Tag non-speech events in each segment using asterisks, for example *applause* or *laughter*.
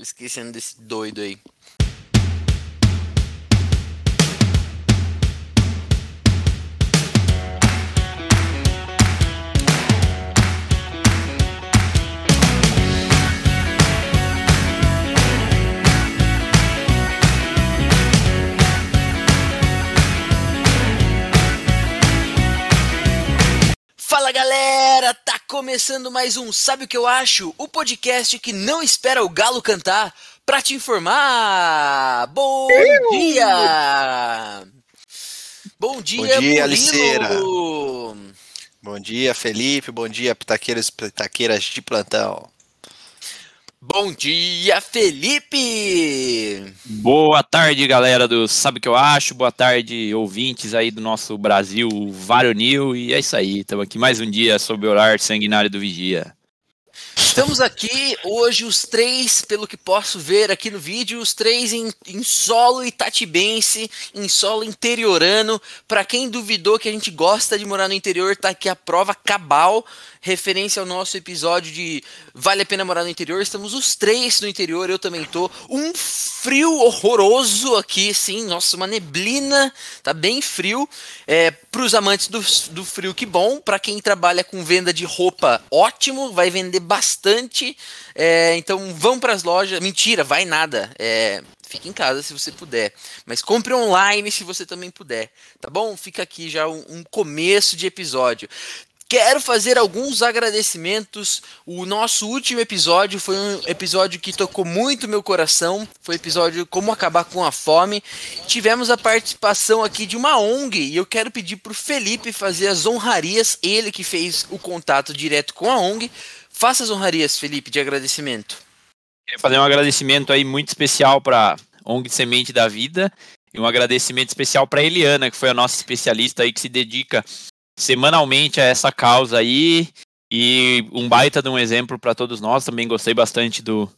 esquecendo desse doido aí. Fala galera, tá começando mais um Sabe o que eu acho? O podcast que não espera o galo cantar pra te informar. Bom dia! Bom dia, Bom dia! Aliceira. Bom dia, Felipe. Bom dia, pitaqueiros e pitaqueiras de plantão. Bom dia, Felipe! Boa tarde, galera do Sabe o que eu acho? Boa tarde, ouvintes aí do nosso Brasil varonil. E é isso aí, estamos aqui mais um dia sob o horário sanguinário do Vigia. Estamos aqui hoje, os três, pelo que posso ver aqui no vídeo, os três em, em solo itatibense, em solo interiorano. Para quem duvidou que a gente gosta de morar no interior, tá aqui a prova cabal, referência ao nosso episódio de Vale a Pena Morar no Interior. Estamos os três no interior, eu também tô. Um frio horroroso aqui, sim, nossa, uma neblina, tá bem frio. É, para os amantes do, do frio, que bom. Para quem trabalha com venda de roupa, ótimo, vai vender bastante. É, então vão para as lojas. Mentira, vai nada. É, fique em casa se você puder. Mas compre online se você também puder. Tá bom? Fica aqui já um, um começo de episódio. Quero fazer alguns agradecimentos. O nosso último episódio foi um episódio que tocou muito meu coração. Foi o episódio Como Acabar com a Fome. Tivemos a participação aqui de uma ONG e eu quero pedir para o Felipe fazer as honrarias. Ele que fez o contato direto com a ONG. Faça as honrarias, Felipe, de agradecimento. Queria fazer um agradecimento aí muito especial para ONG Semente da Vida e um agradecimento especial para Eliana, que foi a nossa especialista aí que se dedica semanalmente a essa causa aí e um baita de um exemplo para todos nós. Também gostei bastante do,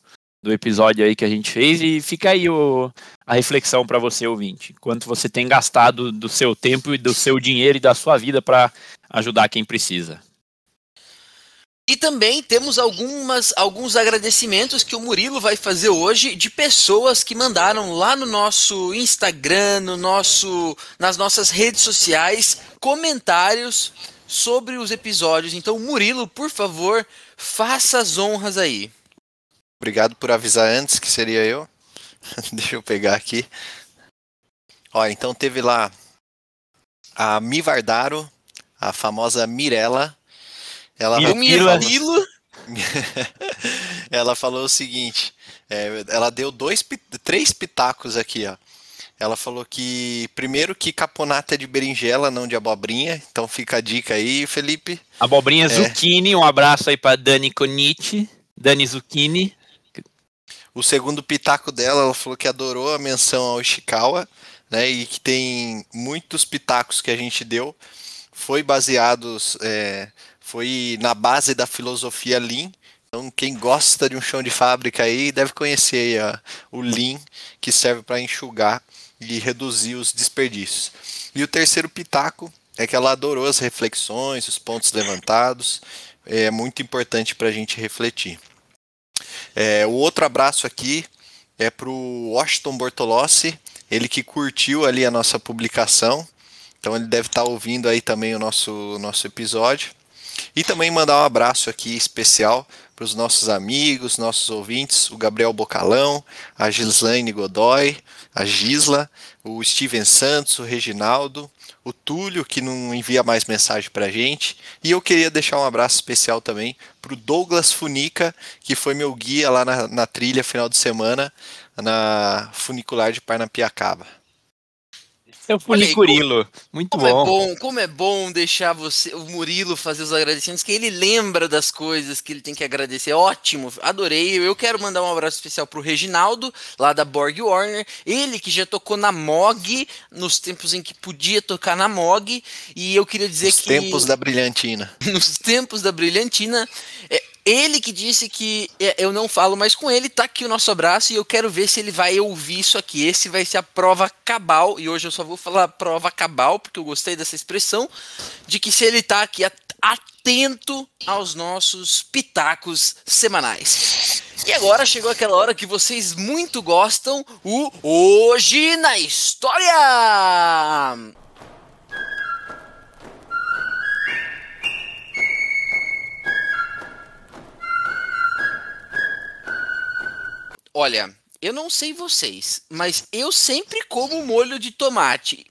do episódio aí que a gente fez e fica aí o, a reflexão para você ouvinte, quanto você tem gastado do seu tempo e do seu dinheiro e da sua vida para ajudar quem precisa. E também temos algumas, alguns agradecimentos que o Murilo vai fazer hoje de pessoas que mandaram lá no nosso Instagram, no nosso, nas nossas redes sociais, comentários sobre os episódios. Então, Murilo, por favor, faça as honras aí. Obrigado por avisar antes que seria eu. *laughs* Deixa eu pegar aqui. Ó, então teve lá a Mivardaro, a famosa Mirella. Ela, O Murilo, *laughs* ela falou o seguinte: é, ela deu dois, três pitacos aqui, ó. Ela falou que, primeiro, que caponata é de berinjela, não de abobrinha. Então fica a dica aí, Felipe. Abobrinha É. Zucchini, um abraço aí para Dani Conici, Dani Zucchini. O segundo pitaco dela, ela falou que adorou a menção ao Ishikawa, né? E que tem muitos pitacos que a gente deu foi baseados, é, foi na base da filosofia Lean. Então, quem gosta de um chão de fábrica aí deve conhecer aí, ó, o Lean, que serve para enxugar e reduzir os desperdícios. E o terceiro pitaco é que ela adorou as reflexões, os pontos levantados. É muito importante para a gente refletir. É, o outro abraço aqui é para o Washington Bortolossi, ele que curtiu ali a nossa publicação. Então ele deve estar ouvindo aí também o nosso, nosso episódio. E também mandar um abraço aqui especial para os nossos amigos, nossos ouvintes, o Gabriel Bocalão, a Gislaine Godoy, a Gisla, o Steven Santos, o Reginaldo, o Túlio, que não envia mais mensagem para a gente. E eu queria deixar um abraço especial também para o Douglas Funica, que foi meu guia lá na, na trilha final de semana, na funicular de Parnapiacaba. Olha aí, Funicurilo, muito como é bom. bom, como é bom deixar você, o Murilo fazer os agradecimentos, que ele lembra das coisas que ele tem que agradecer. Ótimo, adorei. Eu quero mandar um abraço especial pro Reginaldo, lá da Borg Warner. Ele que já tocou na MOG, nos tempos em que podia tocar na MOG. E eu queria dizer Os que. tempos da brilhantina. *laughs* nos tempos da brilhantina. é, Ele que disse que é, eu não falo mais com ele, tá aqui o nosso abraço e eu quero ver se ele vai ouvir isso aqui. Esse vai ser a prova cabal, e hoje eu só vou falar prova cabal, porque eu gostei dessa expressão, de que se ele tá aqui atento aos nossos pitacos semanais. E agora chegou aquela hora que vocês muito gostam, o Hoje na História! Olha, eu não sei vocês, mas eu sempre como molho de tomate.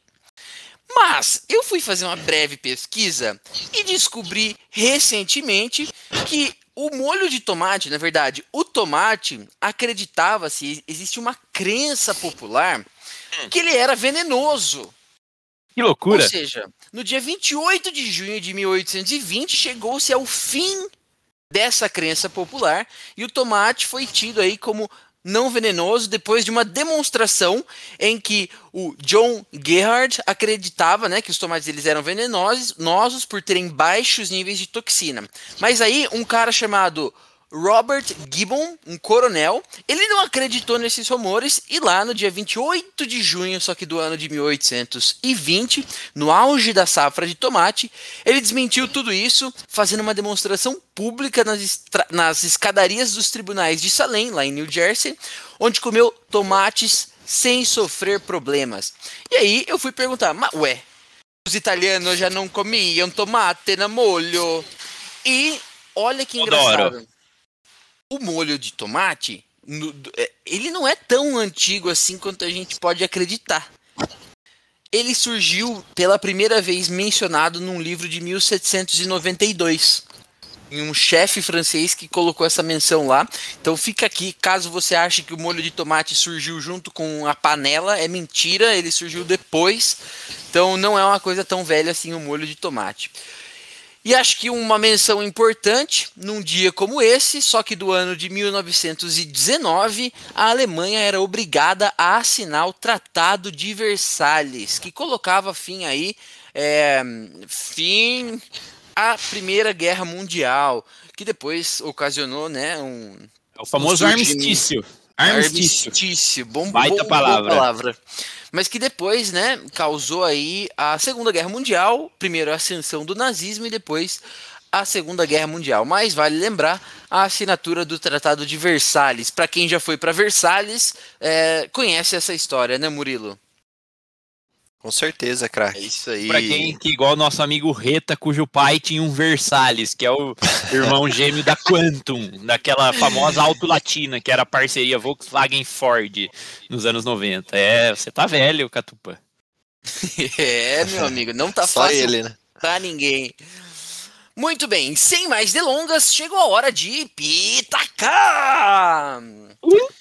Mas eu fui fazer uma breve pesquisa e descobri recentemente que o molho de tomate, na verdade, o tomate, acreditava-se, existe uma crença popular que ele era venenoso. Que loucura! Ou seja, no dia 28 de junho de 1820 chegou-se ao fim dessa crença popular e o tomate foi tido aí como não venenoso depois de uma demonstração em que o John Gerhard acreditava né, que os tomates eles eram venenosos por terem baixos níveis de toxina. Mas aí um cara chamado Robert Gibbon, um coronel, ele não acreditou nesses rumores e lá no dia 28 de junho, só que do ano de 1820, no auge da safra de tomate, ele desmentiu tudo isso, fazendo uma demonstração pública nas, nas escadarias dos tribunais de Salem, lá em New Jersey, onde comeu tomates sem sofrer problemas. E aí eu fui perguntar, mas ué, os italianos já não comiam tomate na molho? E olha que engraçado o molho de tomate, é, ele não é tão antigo assim quanto a gente pode acreditar. Ele surgiu pela primeira vez mencionado num livro de 1792. Em um chefe francês que colocou essa menção lá. Então fica aqui, caso você ache que o molho de tomate surgiu junto com a panela, é mentira, ele surgiu depois. Então não é uma coisa tão velha assim o molho de tomate. E acho que uma menção importante, num dia como esse, só que do ano de 1919, a Alemanha era obrigada a assinar o Tratado de Versalhes, que colocava fim aí, é, fim à Primeira Guerra Mundial, que depois ocasionou, né, um... É o famoso um armistício. Armistício. armistício. Bom, Baita bom, palavra. palavra mas que depois, né, causou aí a Segunda Guerra Mundial, primeiro a ascensão do nazismo e depois a Segunda Guerra Mundial. Mas vale lembrar a assinatura do Tratado de Versalhes. Para quem já foi para Versalhes, é, conhece essa história, né, Murilo? Com certeza, craque. É isso aí. Pra quem que igual o nosso amigo Reta, cujo pai tinha um Versalhes, que é o irmão *laughs* gêmeo da Quantum, daquela famosa Auto Latina, que era a parceria Volkswagen Ford nos anos 90. É, você tá velho, Catupa. *laughs* é, meu amigo, não tá *laughs* Só fácil ele, né? pra ninguém. Muito bem, sem mais delongas, chegou a hora de pitacar! Uh!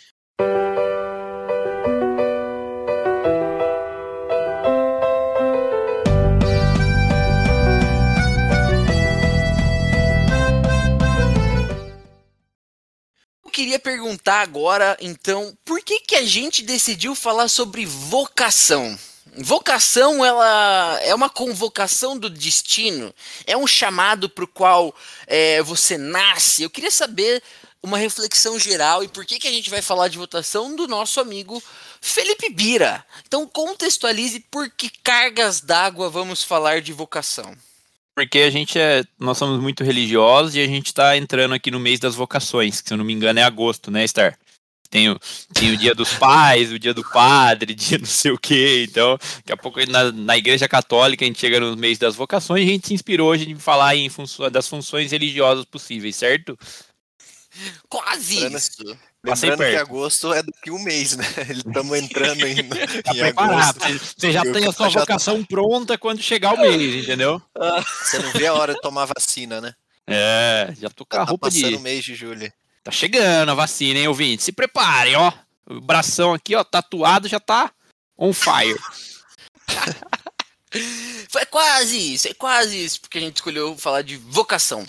Queria perguntar agora, então, por que, que a gente decidiu falar sobre vocação? Vocação, ela é uma convocação do destino, é um chamado para o qual é, você nasce. Eu queria saber uma reflexão geral e por que, que a gente vai falar de votação do nosso amigo Felipe Bira. Então contextualize por que cargas d'água vamos falar de vocação. Porque a gente é. Nós somos muito religiosos e a gente está entrando aqui no mês das vocações, que se eu não me engano é agosto, né, Star? Tem o, tem o dia dos pais, o dia do padre, *laughs* dia não sei o quê. Então, daqui a pouco na, na igreja católica a gente chega no mês das vocações e a gente se inspirou hoje em falar em das funções religiosas possíveis, certo? Quase isso. Lembrando que agosto é daqui um mês, né? *laughs* Estamos entrando em, *laughs* Tá em preparado. agosto. Você, já Eu tem a sua já- vocação pronta quando chegar o mês, entendeu? Você não vê a hora de tomar vacina, né? É, já tô com a Tá roupa passando de. o mês de julho. Tá chegando a vacina, hein, ouvinte? Se preparem, ó. O bração aqui, ó, tatuado já tá on fire. *laughs* Foi quase isso, é quase isso, porque a gente escolheu falar de vocação.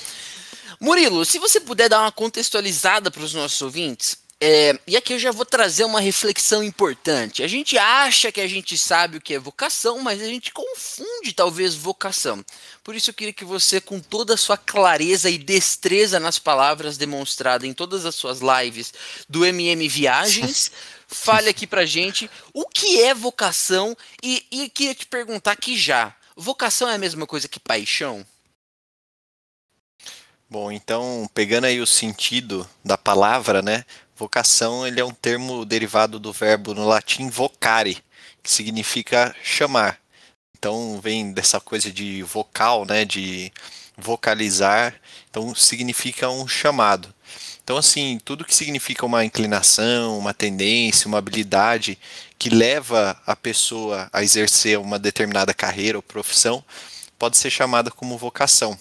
Murilo, se você puder dar uma contextualizada para os nossos ouvintes, É, e aqui eu já vou trazer uma reflexão importante. A gente acha que a gente sabe o que é vocação, mas a gente confunde talvez vocação. Por isso eu queria que você, com toda a sua clareza e destreza nas palavras demonstrada em todas as suas lives do MM Viagens, *laughs* fale aqui pra gente o que é vocação e, e queria te perguntar aqui já. Vocação é a mesma coisa que paixão? Bom, então, pegando aí o sentido da palavra, né? Vocação, ele é um termo derivado do verbo no latim vocare, que significa chamar. Então, vem dessa coisa de vocal, né, de vocalizar. Então, significa um chamado. Então, assim, tudo que significa uma inclinação, uma tendência, uma habilidade que leva a pessoa a exercer uma determinada carreira ou profissão, pode ser chamada como vocação.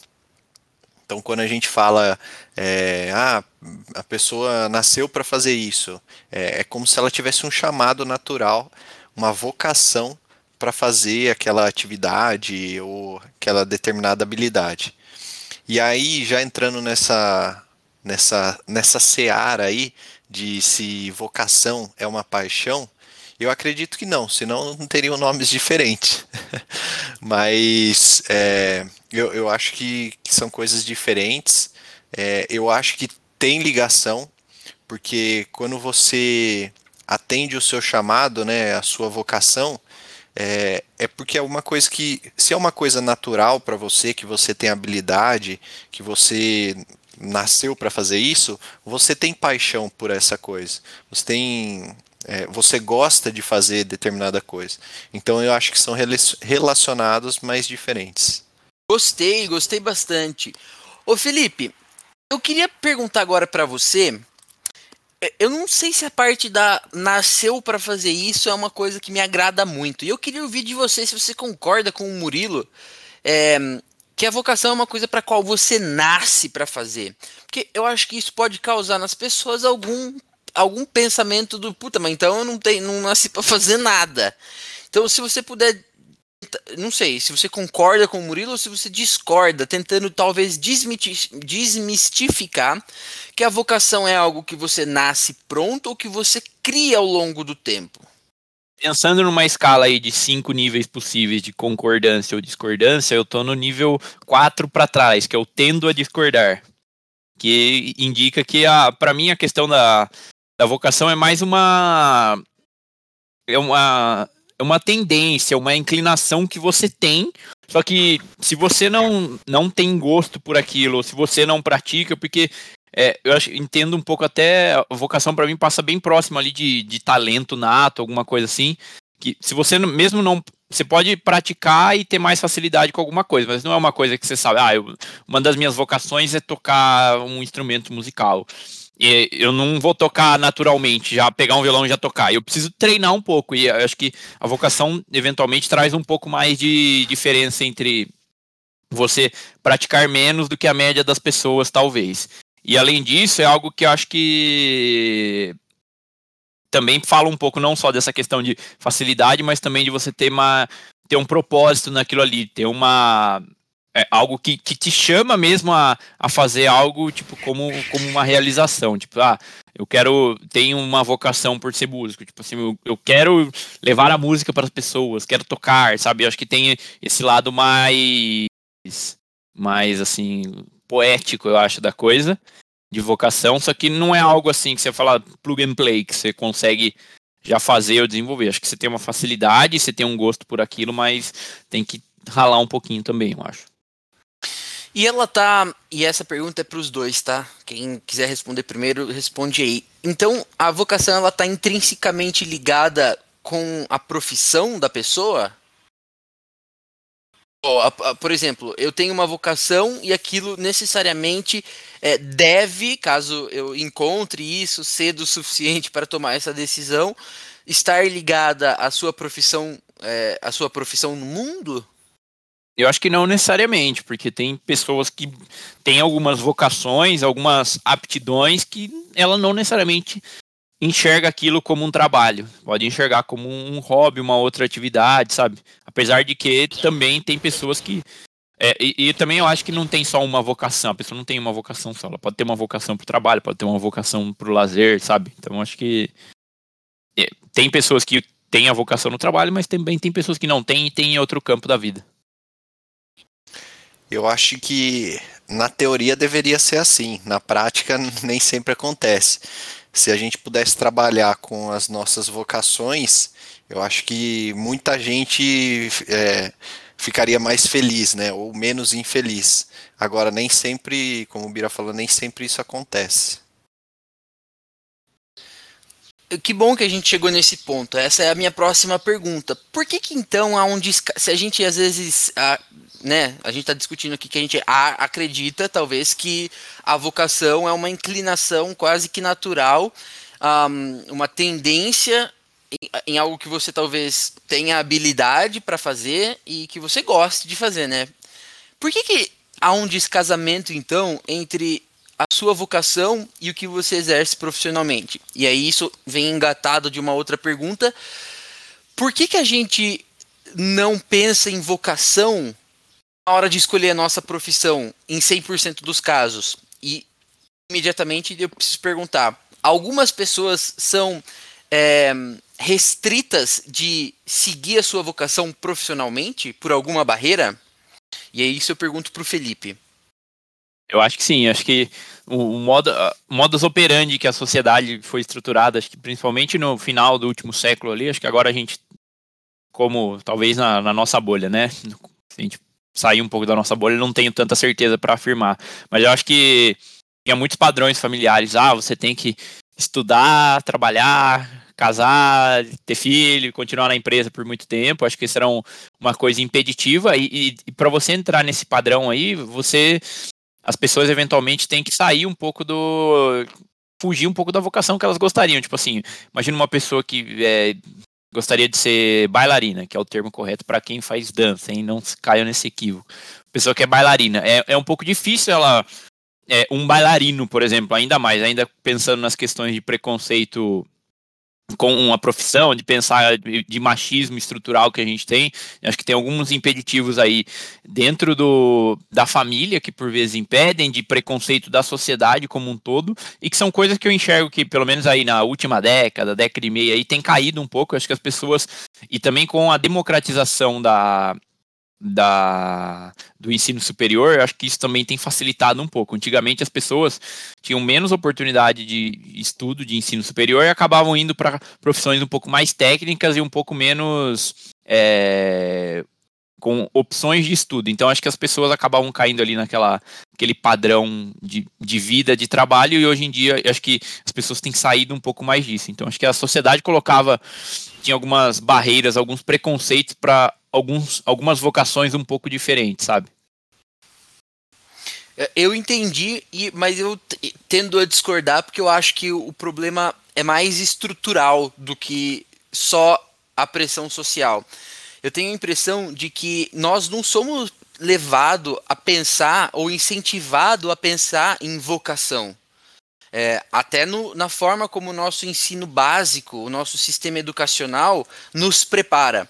Então, quando a gente fala, é, ah, a pessoa nasceu para fazer isso, é, é, como se ela tivesse um chamado natural, uma vocação para fazer aquela atividade ou aquela determinada habilidade. E aí, já entrando nessa, nessa, nessa seara aí de se vocação é uma paixão, eu acredito que não, senão não teriam nomes diferentes. *laughs* Mas é, eu, eu acho que, que, são coisas diferentes. É, eu acho que tem ligação, porque quando você atende o seu chamado, né, a sua vocação, é, é porque é uma coisa que, se é uma coisa natural para você, que você tem habilidade, que você nasceu para fazer isso, você tem paixão por essa coisa. Você tem é, você gosta de fazer determinada coisa. Então eu acho que são relacionados, mas diferentes. Gostei, gostei bastante. Ô Felipe, eu queria perguntar agora para você. É, eu não sei se a parte da nasceu para fazer isso é uma coisa que me agrada muito. E eu queria ouvir de você se você concorda com o Murilo. É, que a vocação é uma coisa para qual você nasce para fazer. Porque eu acho que isso pode causar nas pessoas algum algum pensamento do puta, mas então eu não tenho, não nasci para fazer nada. Então, se você puder não sei se você concorda com o Murilo ou se você discorda, tentando talvez desmistificar que a vocação é algo que você nasce pronto ou que você cria ao longo do tempo. Pensando numa escala aí de cinco níveis possíveis de concordância ou discordância, eu tô no nível 4 para trás, que eu tendo a discordar. Que indica que, para mim, a questão da, da vocação é mais uma é uma é uma tendência, uma inclinação que você tem. Só que se você não não tem gosto por aquilo, se você não pratica, porque é, eu acho, entendo um pouco até a vocação para mim passa bem próximo ali de, de talento nato, alguma coisa assim. Que se você mesmo não você pode praticar e ter mais facilidade com alguma coisa, mas não é uma coisa que você sabe, ah, eu, uma das minhas vocações é tocar um instrumento musical eu não vou tocar naturalmente, já pegar um violão e já tocar. Eu preciso treinar um pouco. E acho que a vocação eventualmente traz um pouco mais de diferença entre você praticar menos do que a média das pessoas, talvez. E além disso, é algo que eu acho que também fala um pouco não só dessa questão de facilidade, mas também de você ter, uma, ter um propósito naquilo ali, ter uma é algo que, que te chama mesmo a, a fazer algo tipo como, como uma realização. Tipo, ah, eu quero. Tenho uma vocação por ser músico. Tipo assim, eu, eu quero levar a música para as pessoas, quero tocar, sabe? Eu acho que tem esse lado mais. mais assim. poético, eu acho, da coisa. De vocação, só que não é algo assim que você fala plug and play, que você consegue já fazer ou desenvolver. Acho que você tem uma facilidade, você tem um gosto por aquilo, mas tem que ralar um pouquinho também, eu acho. E ela tá. E essa pergunta é para os dois, tá? Quem quiser responder primeiro, responde aí. Então, a vocação ela tá intrinsecamente ligada com a profissão da pessoa? por exemplo, eu tenho uma vocação e aquilo necessariamente é, deve, caso eu encontre isso cedo o suficiente para tomar essa decisão, estar ligada à sua profissão, é, à sua profissão no mundo? Eu acho que não necessariamente, porque tem pessoas que têm algumas vocações, algumas aptidões que ela não necessariamente enxerga aquilo como um trabalho. Pode enxergar como um hobby, uma outra atividade, sabe? Apesar de que também tem pessoas que É, e, e, também eu acho que não tem só uma vocação, a pessoa não tem uma vocação só, ela pode ter uma vocação para o trabalho, pode ter uma vocação para o lazer, sabe? Então eu acho que é, tem pessoas que têm a vocação no trabalho, mas também tem pessoas que não têm e têm em outro campo da vida. Eu acho que na teoria deveria ser assim, na prática *laughs* nem sempre acontece. Se a gente pudesse trabalhar com as nossas vocações, eu acho que muita gente é, ficaria mais feliz, né? Ou menos infeliz. Agora, nem sempre, como o Bira falou, nem sempre isso acontece. Que bom que a gente chegou nesse ponto. Essa é a minha próxima pergunta. Por que que então há um se a gente às vezes, né, a gente está discutindo aqui que a gente acredita talvez que a vocação é uma inclinação quase que natural, um, uma tendência em algo que você talvez tenha habilidade para fazer e que você goste de fazer, né? Por que, que há um descasamento, então, entre a sua vocação e o que você exerce profissionalmente? E aí isso vem engatado de uma outra pergunta. Por que, que a gente não pensa em vocação na hora de escolher a nossa profissão em 100% dos casos? E imediatamente eu preciso perguntar: algumas pessoas são é, restritas de seguir a sua vocação profissionalmente por alguma barreira? E é isso eu pergunto para o Felipe. Eu acho que sim, acho que o, modo, modus operandi que a sociedade foi estruturada, acho que principalmente no final do último século ali, acho que agora a gente, como talvez na, na nossa bolha, né? *laughs* Se a gente sair um pouco da nossa bolha, não tenho tanta certeza para afirmar. Mas eu acho que tinha muitos padrões familiares. Ah, você tem que estudar, trabalhar, casar, ter filho, continuar na empresa por muito tempo. Acho que isso era um, uma coisa impeditiva. E, e, e para você entrar nesse padrão aí, você. As pessoas eventualmente têm que sair um pouco do. fugir um pouco da vocação que elas gostariam. Tipo assim, imagina uma pessoa que é, gostaria de ser bailarina, que é o termo correto para quem faz dança, hein? Não caia nesse equívoco. Pessoa que é bailarina. É, é um pouco difícil ela. É, um bailarino, por exemplo, ainda mais, ainda pensando nas questões de preconceito com uma profissão, de pensar de machismo estrutural que a gente tem. Acho que tem alguns impeditivos aí dentro do, da família que por vezes impedem, de preconceito da sociedade como um todo, e que são coisas que eu enxergo que, pelo menos aí na última década, década e meia, aí, tem caído um pouco. Acho que as pessoas, e também com a democratização da, da, do ensino superior, acho que isso também tem facilitado um pouco. Antigamente as pessoas tinham menos oportunidade de estudo de ensino superior e acabavam indo para profissões um pouco mais técnicas e um pouco menos é, com opções de estudo. Então acho que as pessoas acabavam caindo ali naquela aquele padrão de, de vida, de trabalho, e hoje em dia acho que as pessoas têm saído um pouco mais disso. Então acho que a sociedade colocava tinha algumas barreiras, alguns preconceitos para alguns, algumas vocações um pouco diferentes, sabe? É, eu entendi, mas eu tendo a discordar porque eu acho que o problema é mais estrutural do que só a pressão social. Eu tenho a impressão de que nós não somos levados a pensar ou incentivado a pensar em vocação. É, até no, na forma como o nosso ensino básico, o nosso sistema educacional nos prepara.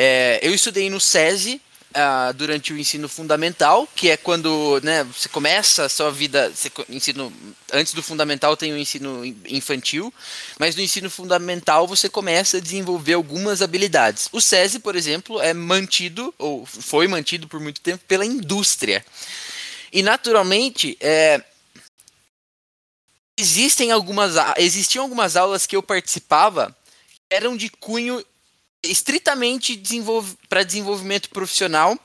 É, eu estudei no SESI uh, durante o ensino fundamental, que é quando né, você começa a sua vida. Você, ensino, antes do fundamental tem o ensino infantil, mas no ensino fundamental você começa a desenvolver algumas habilidades. O SESI, por exemplo, é mantido, ou foi mantido por muito tempo, pela indústria. E naturalmente, é, existem algumas existiam algumas aulas que eu participava que eram de cunho estritamente desenvolv para desenvolvimento profissional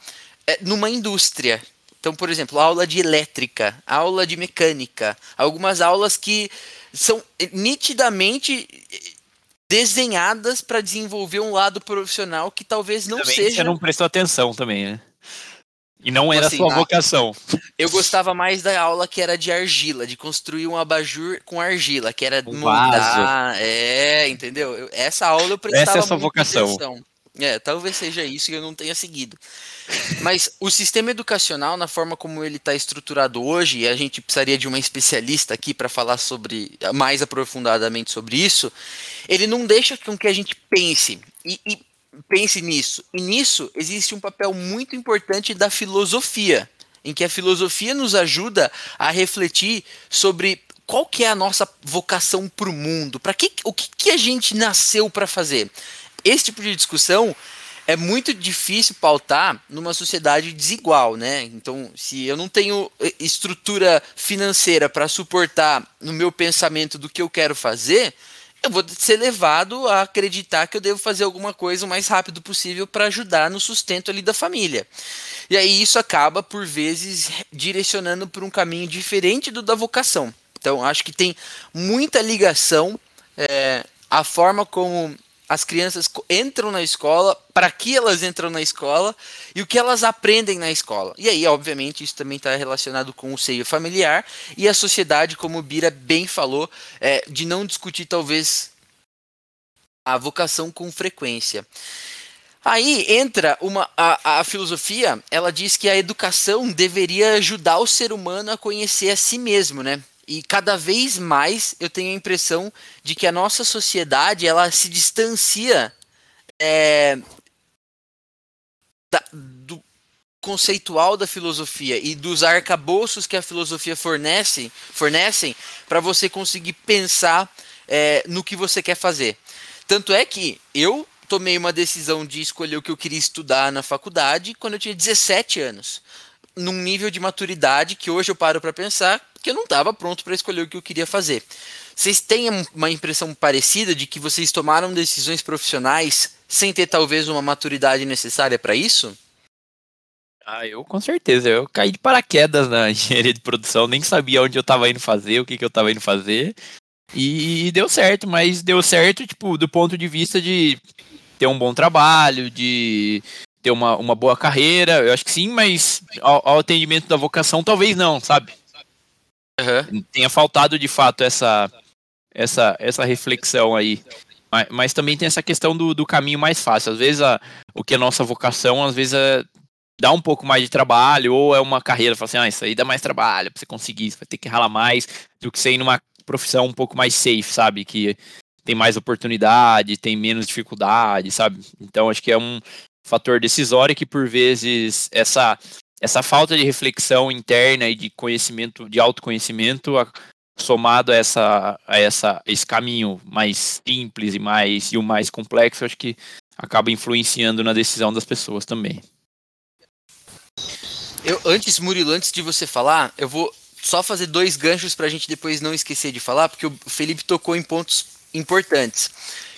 é, numa indústria. Então, por exemplo, aula de elétrica, aula de mecânica, algumas aulas que são nitidamente desenhadas para desenvolver um lado profissional que talvez não também seja. Você não prestou atenção também, né? E não era assim, sua vocação. Eu gostava mais da aula que era de argila, de construir um abajur com argila, que era um. É, entendeu? Eu, essa aula eu prestava Essa é a sua vocação. Atenção. É, talvez seja isso e eu não tenha seguido. Mas o sistema educacional, na forma como ele está estruturado hoje, e a gente precisaria de uma especialista aqui para falar sobre mais aprofundadamente sobre isso, ele não deixa com que a gente pense. E, e pense nisso. E nisso existe um papel muito importante da filosofia, em que a filosofia nos ajuda a refletir sobre qual que é a nossa vocação para o mundo, para que o que, que a gente nasceu para fazer. Esse tipo de discussão é muito difícil pautar numa sociedade desigual, né? Então, se eu não tenho eh, estrutura financeira para suportar no meu pensamento do que eu quero fazer, eu vou ser levado a acreditar que eu devo fazer alguma coisa o mais rápido possível para ajudar no sustento ali da família. E aí isso acaba, por vezes, direcionando por um caminho diferente do da vocação. Então, acho que tem muita ligação é, a forma como as crianças entram na escola, para que elas entram na escola e o que elas aprendem na escola. E aí, obviamente, isso também está relacionado com o seio familiar e a sociedade, como o Bira bem falou, é, de não discutir talvez a vocação com frequência. Aí entra uma a, a filosofia, ela diz que a educação deveria ajudar o ser humano a conhecer a si mesmo, né? E cada vez mais eu tenho a impressão de que a nossa sociedade ela se distancia é, da, do conceitual da filosofia e dos arcabouços que a filosofia fornece, fornecem para você conseguir pensar é, no que você quer fazer. Tanto é que eu tomei uma decisão de escolher o que eu queria estudar na faculdade quando eu tinha 17 anos num nível de maturidade que hoje eu paro para pensar que eu não estava pronto para escolher o que eu queria fazer. Vocês têm uma impressão parecida de que vocês tomaram decisões profissionais sem ter talvez uma maturidade necessária para isso? Ah, eu com certeza. Eu caí de paraquedas na *laughs* engenharia de produção, nem sabia onde eu estava indo fazer, o que, que eu estava indo fazer. E deu certo, mas deu certo, tipo, do ponto de vista de ter um bom trabalho, de ter uma, uma boa carreira, eu acho que sim, mas ao, ao atendimento da vocação talvez não, sabe? Uhum. Tenha faltado de fato essa, essa, essa reflexão aí. Mas, mas também tem essa questão do, do caminho mais fácil. Às vezes a, o que é nossa vocação, às vezes é, dá um pouco mais de trabalho, ou é uma carreira, fala assim, ah, isso aí dá mais trabalho pra você conseguir, você vai ter que ralar mais do que ser em uma profissão um pouco mais safe, sabe? Que tem mais oportunidade, tem menos dificuldade, sabe? Então acho que é um, fator decisório que por vezes essa essa falta de reflexão interna e de conhecimento, de autoconhecimento, somado a essa a essa esse caminho mais simples e mais e o mais complexo, acho que acaba influenciando na decisão das pessoas também. Eu antes Murilo, antes de você falar, eu vou só fazer dois ganchos para a gente depois não esquecer de falar, porque o Felipe tocou em pontos importantes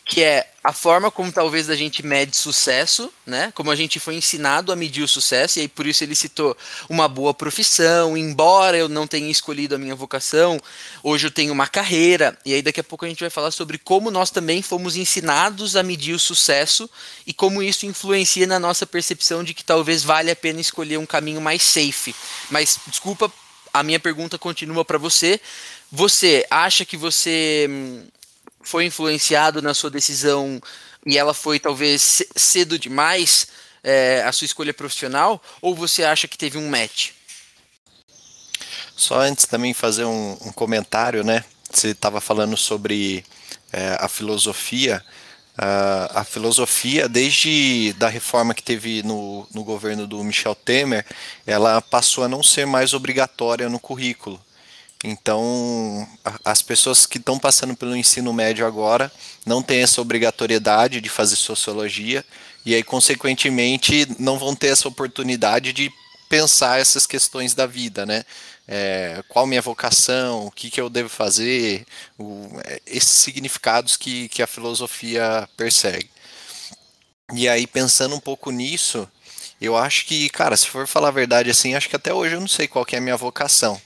que é a forma como talvez a gente mede sucesso, né? Como a gente foi ensinado a medir o sucesso, e aí por isso ele citou uma boa profissão, embora eu não tenha escolhido a minha vocação, hoje eu tenho uma carreira, e aí daqui a pouco a gente vai falar sobre como nós também fomos ensinados a medir o sucesso e como isso influencia na nossa percepção de que talvez vale a pena escolher um caminho mais safe. Mas desculpa, a minha pergunta continua para você. Você acha que você hum, foi influenciado na sua decisão e ela foi talvez cedo demais é, a sua escolha profissional ou você acha que teve um match? Só antes também fazer um, um comentário, né? Você estava falando sobre é, a filosofia. Uh, a filosofia, desde da reforma que teve no, no governo do Michel Temer, ela passou a não ser mais obrigatória no currículo. Então, as pessoas que estão passando pelo ensino médio agora não têm essa obrigatoriedade de fazer sociologia e aí, consequentemente, não vão ter essa oportunidade de pensar essas questões da vida, né? É, qual minha vocação, o que, que eu devo fazer, o, é, esses significados que, que a filosofia persegue. E aí, pensando um pouco nisso, eu acho que, cara, se for falar a verdade assim, acho que até hoje eu não sei qual que é a minha vocação.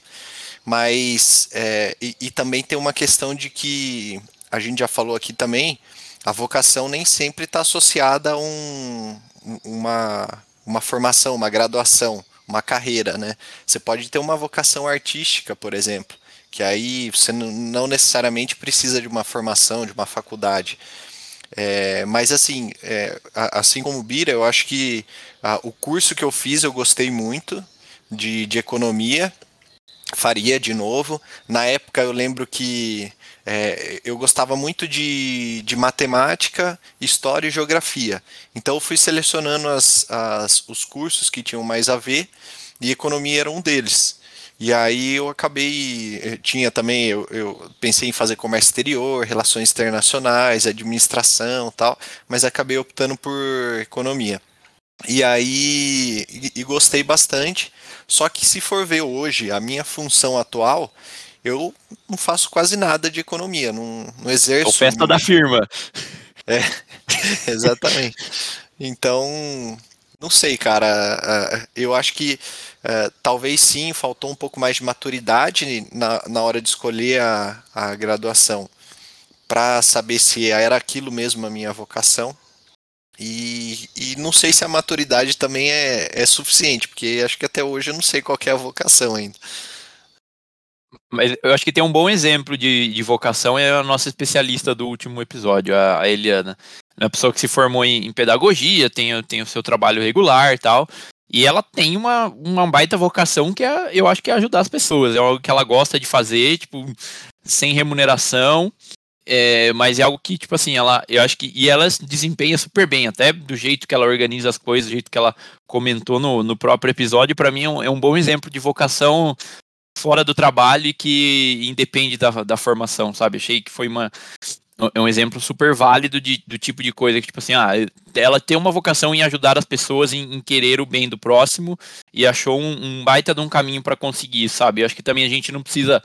Mas, é, e, e também tem uma questão de que a gente já falou aqui também, a vocação nem sempre está associada a um, uma, uma formação, uma graduação, uma carreira, né? Você pode ter uma vocação artística, por exemplo, que aí você não necessariamente precisa de uma formação, de uma faculdade. É, mas assim, é, assim como o Bira, eu acho que a, o curso que eu fiz eu gostei muito de, de economia faria de novo. Na época eu lembro que é, eu gostava muito de, de matemática, história e geografia. Então eu fui selecionando as, as, os cursos que tinham mais a ver e economia era um deles. E aí eu acabei, eu tinha também, eu, eu, pensei em fazer comércio exterior, relações internacionais, administração tal, mas acabei optando por economia. E aí, e, e gostei bastante, só que se for ver hoje a minha função atual, eu não faço quase nada de economia, não, não exerço. É o festa da firma. É, *laughs* exatamente. Então, não sei, cara. Eu acho que uh, talvez sim, faltou um pouco mais de maturidade na, na hora de escolher a, a graduação para saber se era aquilo mesmo a minha vocação. E, e não sei se a maturidade também é, é suficiente, porque acho que até hoje eu não sei qual é a vocação ainda. Mas eu acho que tem um bom exemplo de, de vocação é a nossa especialista do último episódio, a, a Eliana. É uma pessoa que se formou em, em, pedagogia, tem, tem o seu trabalho regular e tal. E ela tem uma, uma baita vocação que é, eu acho que é ajudar as pessoas. É algo que ela gosta de fazer, tipo, sem remuneração. É, mas é algo que, tipo assim, ela, eu acho que. E ela desempenha super bem, até do jeito que ela organiza as coisas, do jeito que ela comentou no, no próprio episódio, para mim é um, é um, bom exemplo de vocação fora do trabalho e que independe da, da formação, sabe? Achei que foi uma, é um exemplo super válido de, do tipo de coisa que, tipo assim, ah, ela tem uma vocação em ajudar as pessoas em, em querer o bem do próximo e achou um, um baita de um caminho para conseguir, sabe? Eu acho que também a gente não precisa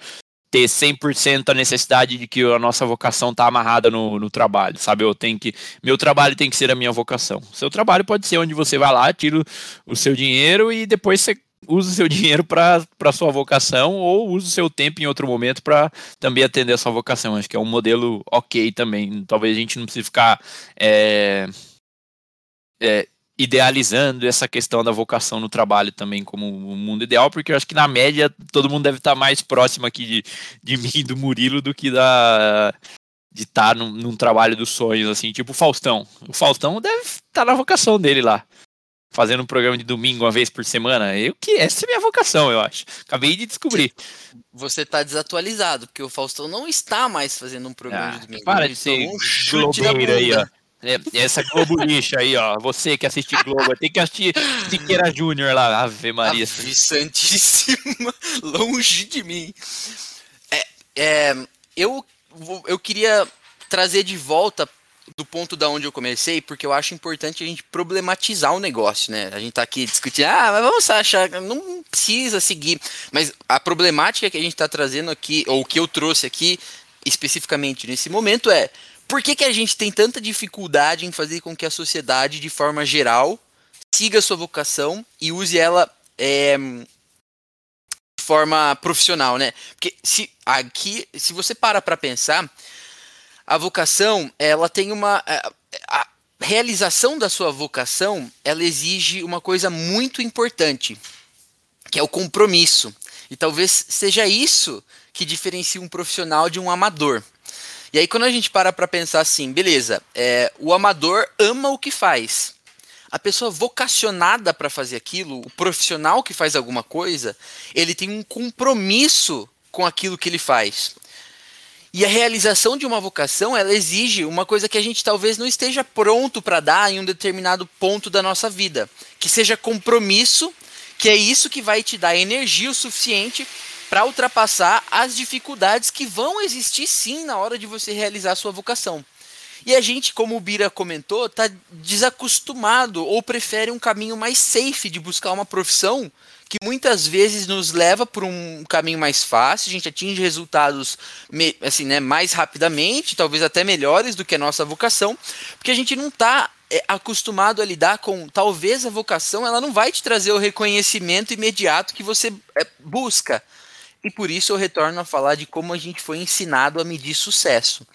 ter 100% a necessidade de que a nossa vocação tá amarrada no, no trabalho, sabe? Eu tenho que meu trabalho tem que ser a minha vocação. Seu trabalho pode ser onde você vai lá, tira o seu dinheiro e depois você use o seu *laughs* dinheiro para sua vocação ou use o seu tempo em outro momento para também atender a sua vocação. Acho que é um modelo ok também. Talvez a gente não precise ficar é, é, idealizando essa questão da vocação no trabalho também como o mundo ideal, porque eu acho que na média todo mundo deve estar mais próximo aqui de, de *laughs* mim do Murilo do que da de estar num, num trabalho dos sonhos, assim, tipo o Faustão. O Faustão deve estar na vocação dele lá fazendo um programa de domingo uma vez por semana. Eu que essa é minha vocação, eu acho. Acabei de descobrir. Você está desatualizado, porque o Faustão não está mais fazendo um programa ah, de domingo. Para de ser um globeiro aí, ó. É, essa Globo lixa aí, ó. Você que assiste Globo, tem que assistir Siqueira Júnior lá. Ave Maria. Ave Santíssima, *laughs* longe de mim. É, é, eu, eu queria trazer de volta do ponto da onde eu comecei, porque eu acho importante a gente problematizar o negócio, né? A gente tá aqui discutindo, ah, mas vamos achar, não precisa seguir. Mas a problemática que a gente tá trazendo aqui, ou que eu trouxe aqui, especificamente nesse momento, é por que, que a gente tem tanta dificuldade em fazer com que a sociedade, de forma geral, siga sua vocação e use ela é, de forma profissional, né? Porque se aqui, se você para para pensar, a vocação, ela tem uma. A, a realização da sua vocação, ela exige uma coisa muito importante, que é o compromisso. E talvez seja isso que diferencia um profissional de um amador. E aí, quando a gente para para pensar assim, beleza, é, o amador ama o que faz. A pessoa vocacionada para fazer aquilo, o profissional que faz alguma coisa, ele tem um compromisso com aquilo que ele faz. E a realização de uma vocação, ela exige uma coisa que a gente talvez não esteja pronto para dar em um determinado ponto da nossa vida, que seja compromisso, que é isso que vai te dar energia o suficiente para ultrapassar as dificuldades que vão existir sim na hora de você realizar a sua vocação. E a gente, como o Bira comentou, está desacostumado ou prefere um caminho mais safe de buscar uma profissão que muitas vezes nos leva por um caminho mais fácil, a gente atinge resultados assim, né, mais rapidamente, talvez até melhores do que a nossa vocação, porque a gente não está é, acostumado a lidar com talvez a vocação ela não vai te trazer o reconhecimento imediato que você é, busca. E por isso eu retorno a falar de como a gente foi ensinado a medir sucesso.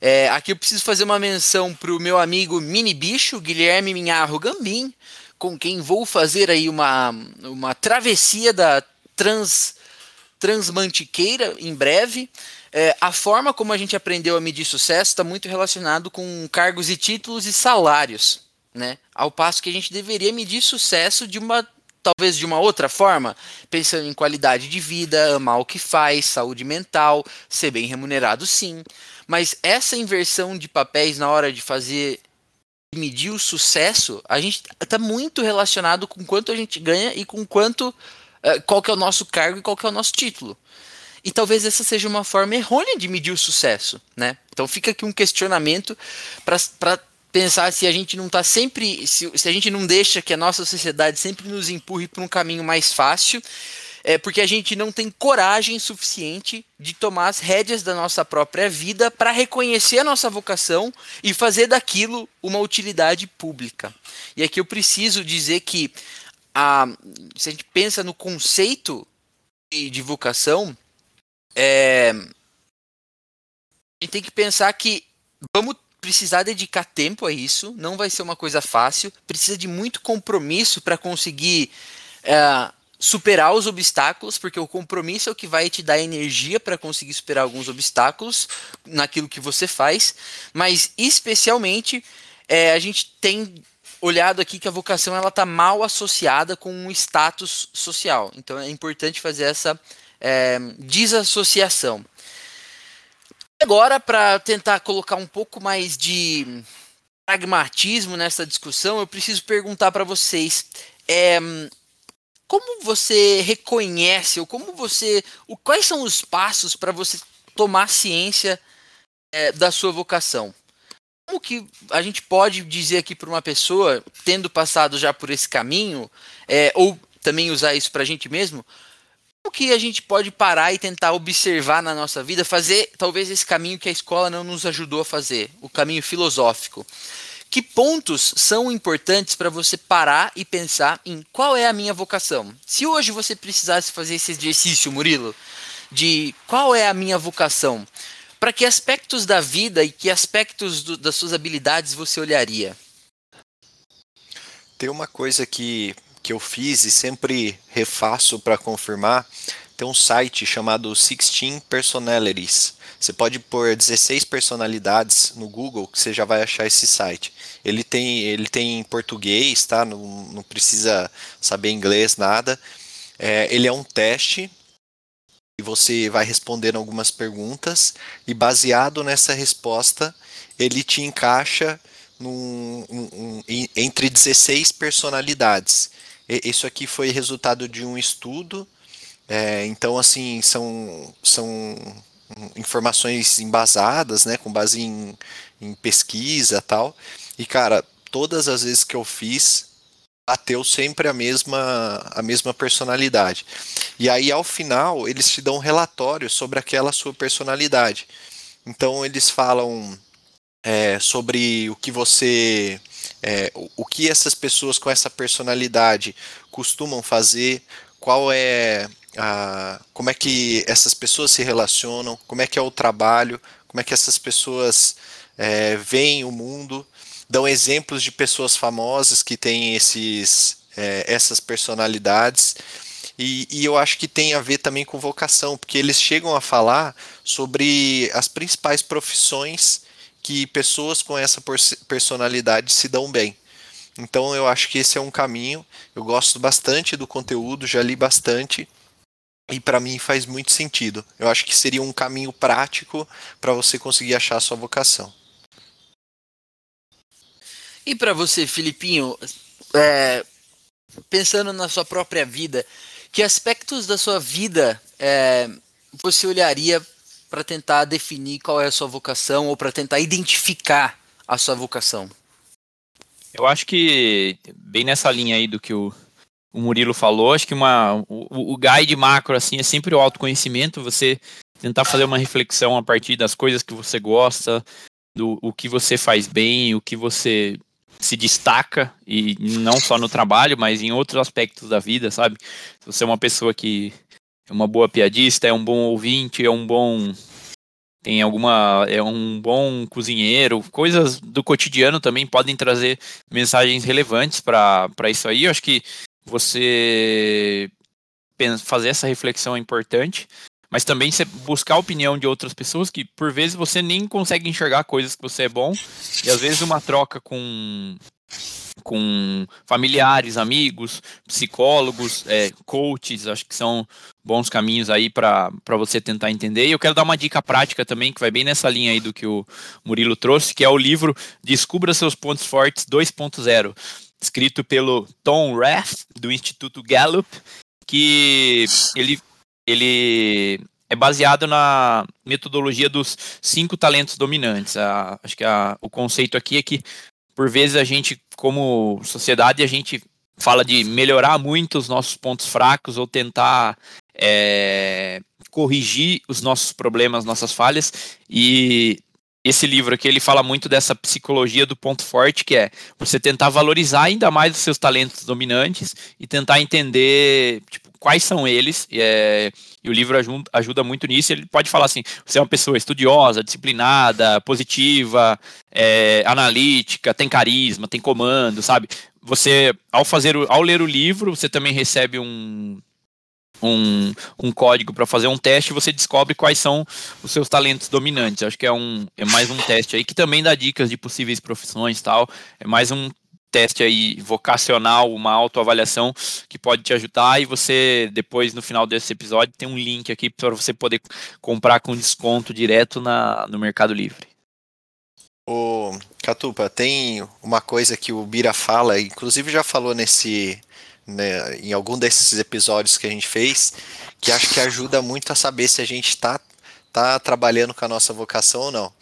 É, aqui eu preciso fazer uma menção para o meu amigo Mini Bicho, Guilherme Minharro Gambim, com quem vou fazer aí uma, uma travessia da trans, Transmantiqueira em breve. É, a forma como a gente aprendeu a medir sucesso está muito relacionado com cargos e títulos e salários, né? Ao passo que a gente deveria medir sucesso de uma talvez de uma outra forma, pensando em qualidade de vida, amar o que faz, saúde mental, ser bem remunerado, sim. Mas essa inversão de papéis na hora de fazer medir o sucesso, a gente está muito relacionado com quanto a gente ganha e com quanto uh, qual que é o nosso cargo e qual que é o nosso título. E talvez essa seja uma forma errônea de medir o sucesso, né? Então fica aqui um questionamento para pensar se a gente não está sempre, se, se a gente não deixa que a nossa sociedade sempre nos empurre para um caminho mais fácil, é porque a gente não tem coragem suficiente de tomar as rédeas da nossa própria vida para reconhecer a nossa vocação e fazer daquilo uma utilidade pública. E aqui eu preciso dizer que a, se a gente pensa no conceito de, de vocação, é, a gente tem que pensar que vamos precisar dedicar tempo a isso, não vai ser uma coisa fácil, precisa de muito compromisso para conseguir é, superar os obstáculos, porque o compromisso é o que vai te dar energia para conseguir superar alguns obstáculos naquilo que você faz, mas especialmente é, a gente tem olhado aqui que a vocação ela está mal associada com um status social, então é importante fazer essa é, desassociação. Agora, para tentar colocar um pouco mais de pragmatismo nessa discussão, eu preciso perguntar para vocês. É, como você reconhece, ou como você. O, quais são os passos para você tomar ciência é, da sua vocação? Como que a gente pode dizer aqui para uma pessoa, tendo passado já por esse caminho, é, ou também usar isso para a gente mesmo, que a gente pode parar e tentar observar na nossa vida, fazer talvez esse caminho que a escola não nos ajudou a fazer, o caminho filosófico. Que pontos são importantes para você parar e pensar em qual é a minha vocação? Se hoje você precisasse fazer esse exercício, Murilo, de qual é a minha vocação, para que aspectos da vida e que aspectos do, das suas habilidades você olharia? Tem uma coisa que que eu fiz e sempre refaço para confirmar, tem um site chamado 16 Personalities. Você pode pôr 16 personalidades no Google que você já vai achar esse site. Ele tem, ele tem em português, tá? Não, não precisa saber inglês, nada. É, ele é um teste e você vai respondendo algumas perguntas e baseado nessa resposta ele te encaixa num, um, um, entre 16 personalidades. Isso aqui foi resultado de um estudo, é, então assim são, são informações embasadas, né, com base em, em pesquisa tal. E cara, todas as vezes que eu fiz, bateu sempre a mesma a mesma personalidade. E aí ao final eles te dão um relatório sobre aquela sua personalidade. Então eles falam é, sobre o que você é, o, o que essas pessoas com essa personalidade costumam fazer, qual é a, como é que essas pessoas se relacionam, como é que é o trabalho, como é que essas pessoas é, veem o mundo, dão exemplos de pessoas famosas que têm esses, é, essas personalidades. E, e, eu acho que tem a ver também com vocação, porque eles chegam a falar sobre as principais profissões que pessoas com essa personalidade se dão bem. Então eu acho que esse é um caminho. Eu gosto bastante do conteúdo, já li bastante e para mim faz muito sentido. Eu acho que seria um caminho prático para você conseguir achar a sua vocação. E para você, Filipinho, é, pensando na sua própria vida, que aspectos da sua vida é, você olharia para tentar definir qual é a sua vocação ou para tentar identificar a sua vocação? Eu acho que bem nessa linha aí do que o, o Murilo falou, acho que uma, o, o guide macro assim é sempre o autoconhecimento, você tentar fazer uma reflexão a partir das coisas que você gosta, do o que você faz bem, o que você se destaca e não só no trabalho, mas em outros aspectos da vida, sabe? Se você é uma pessoa que é uma boa piadista, é um bom ouvinte, é um bom tem alguma é um bom cozinheiro, coisas do cotidiano também podem trazer mensagens relevantes para isso aí. Eu acho que você fazer essa reflexão é importante, mas também você buscar a opinião de outras pessoas que por vezes você nem consegue enxergar coisas que você é bom e às vezes uma troca com com familiares, amigos, psicólogos, é, coaches, acho que são bons caminhos aí para você tentar entender. E eu quero dar uma dica prática também, que vai bem nessa linha aí do que o Murilo trouxe, que é o livro Descubra Seus Pontos Fortes 2.0, escrito pelo Tom Rath, do Instituto Gallup, que ele, ele é baseado na metodologia dos cinco talentos dominantes. A, acho que a, o conceito aqui é que, por vezes, a gente, como sociedade, a gente fala de melhorar muito os nossos pontos fracos ou tentar é, corrigir os nossos problemas, nossas falhas, e esse livro aqui ele fala muito dessa psicologia do ponto forte, que é você tentar valorizar ainda mais os seus talentos dominantes e tentar entender tipo, quais são eles. É, e o livro ajuda, ajuda, muito nisso. Ele pode falar assim: você é uma pessoa estudiosa, disciplinada, positiva, é, analítica, tem carisma, tem comando, sabe? Você, ao fazer, ao ler o livro, você também recebe um um, um código para fazer um teste, você descobre quais são os seus talentos dominantes. Acho que é, um, é mais um teste aí que também dá dicas de possíveis profissões tal. É mais um teste aí vocacional, uma autoavaliação que pode te ajudar e você depois no final desse episódio tem um link aqui para você poder comprar com desconto direto na, no Mercado Livre. O Catupa, tem uma coisa que o Bira fala, inclusive já falou nesse né, em algum desses episódios que a gente fez, que acho que ajuda muito a saber se a gente está tá trabalhando com a nossa vocação ou não.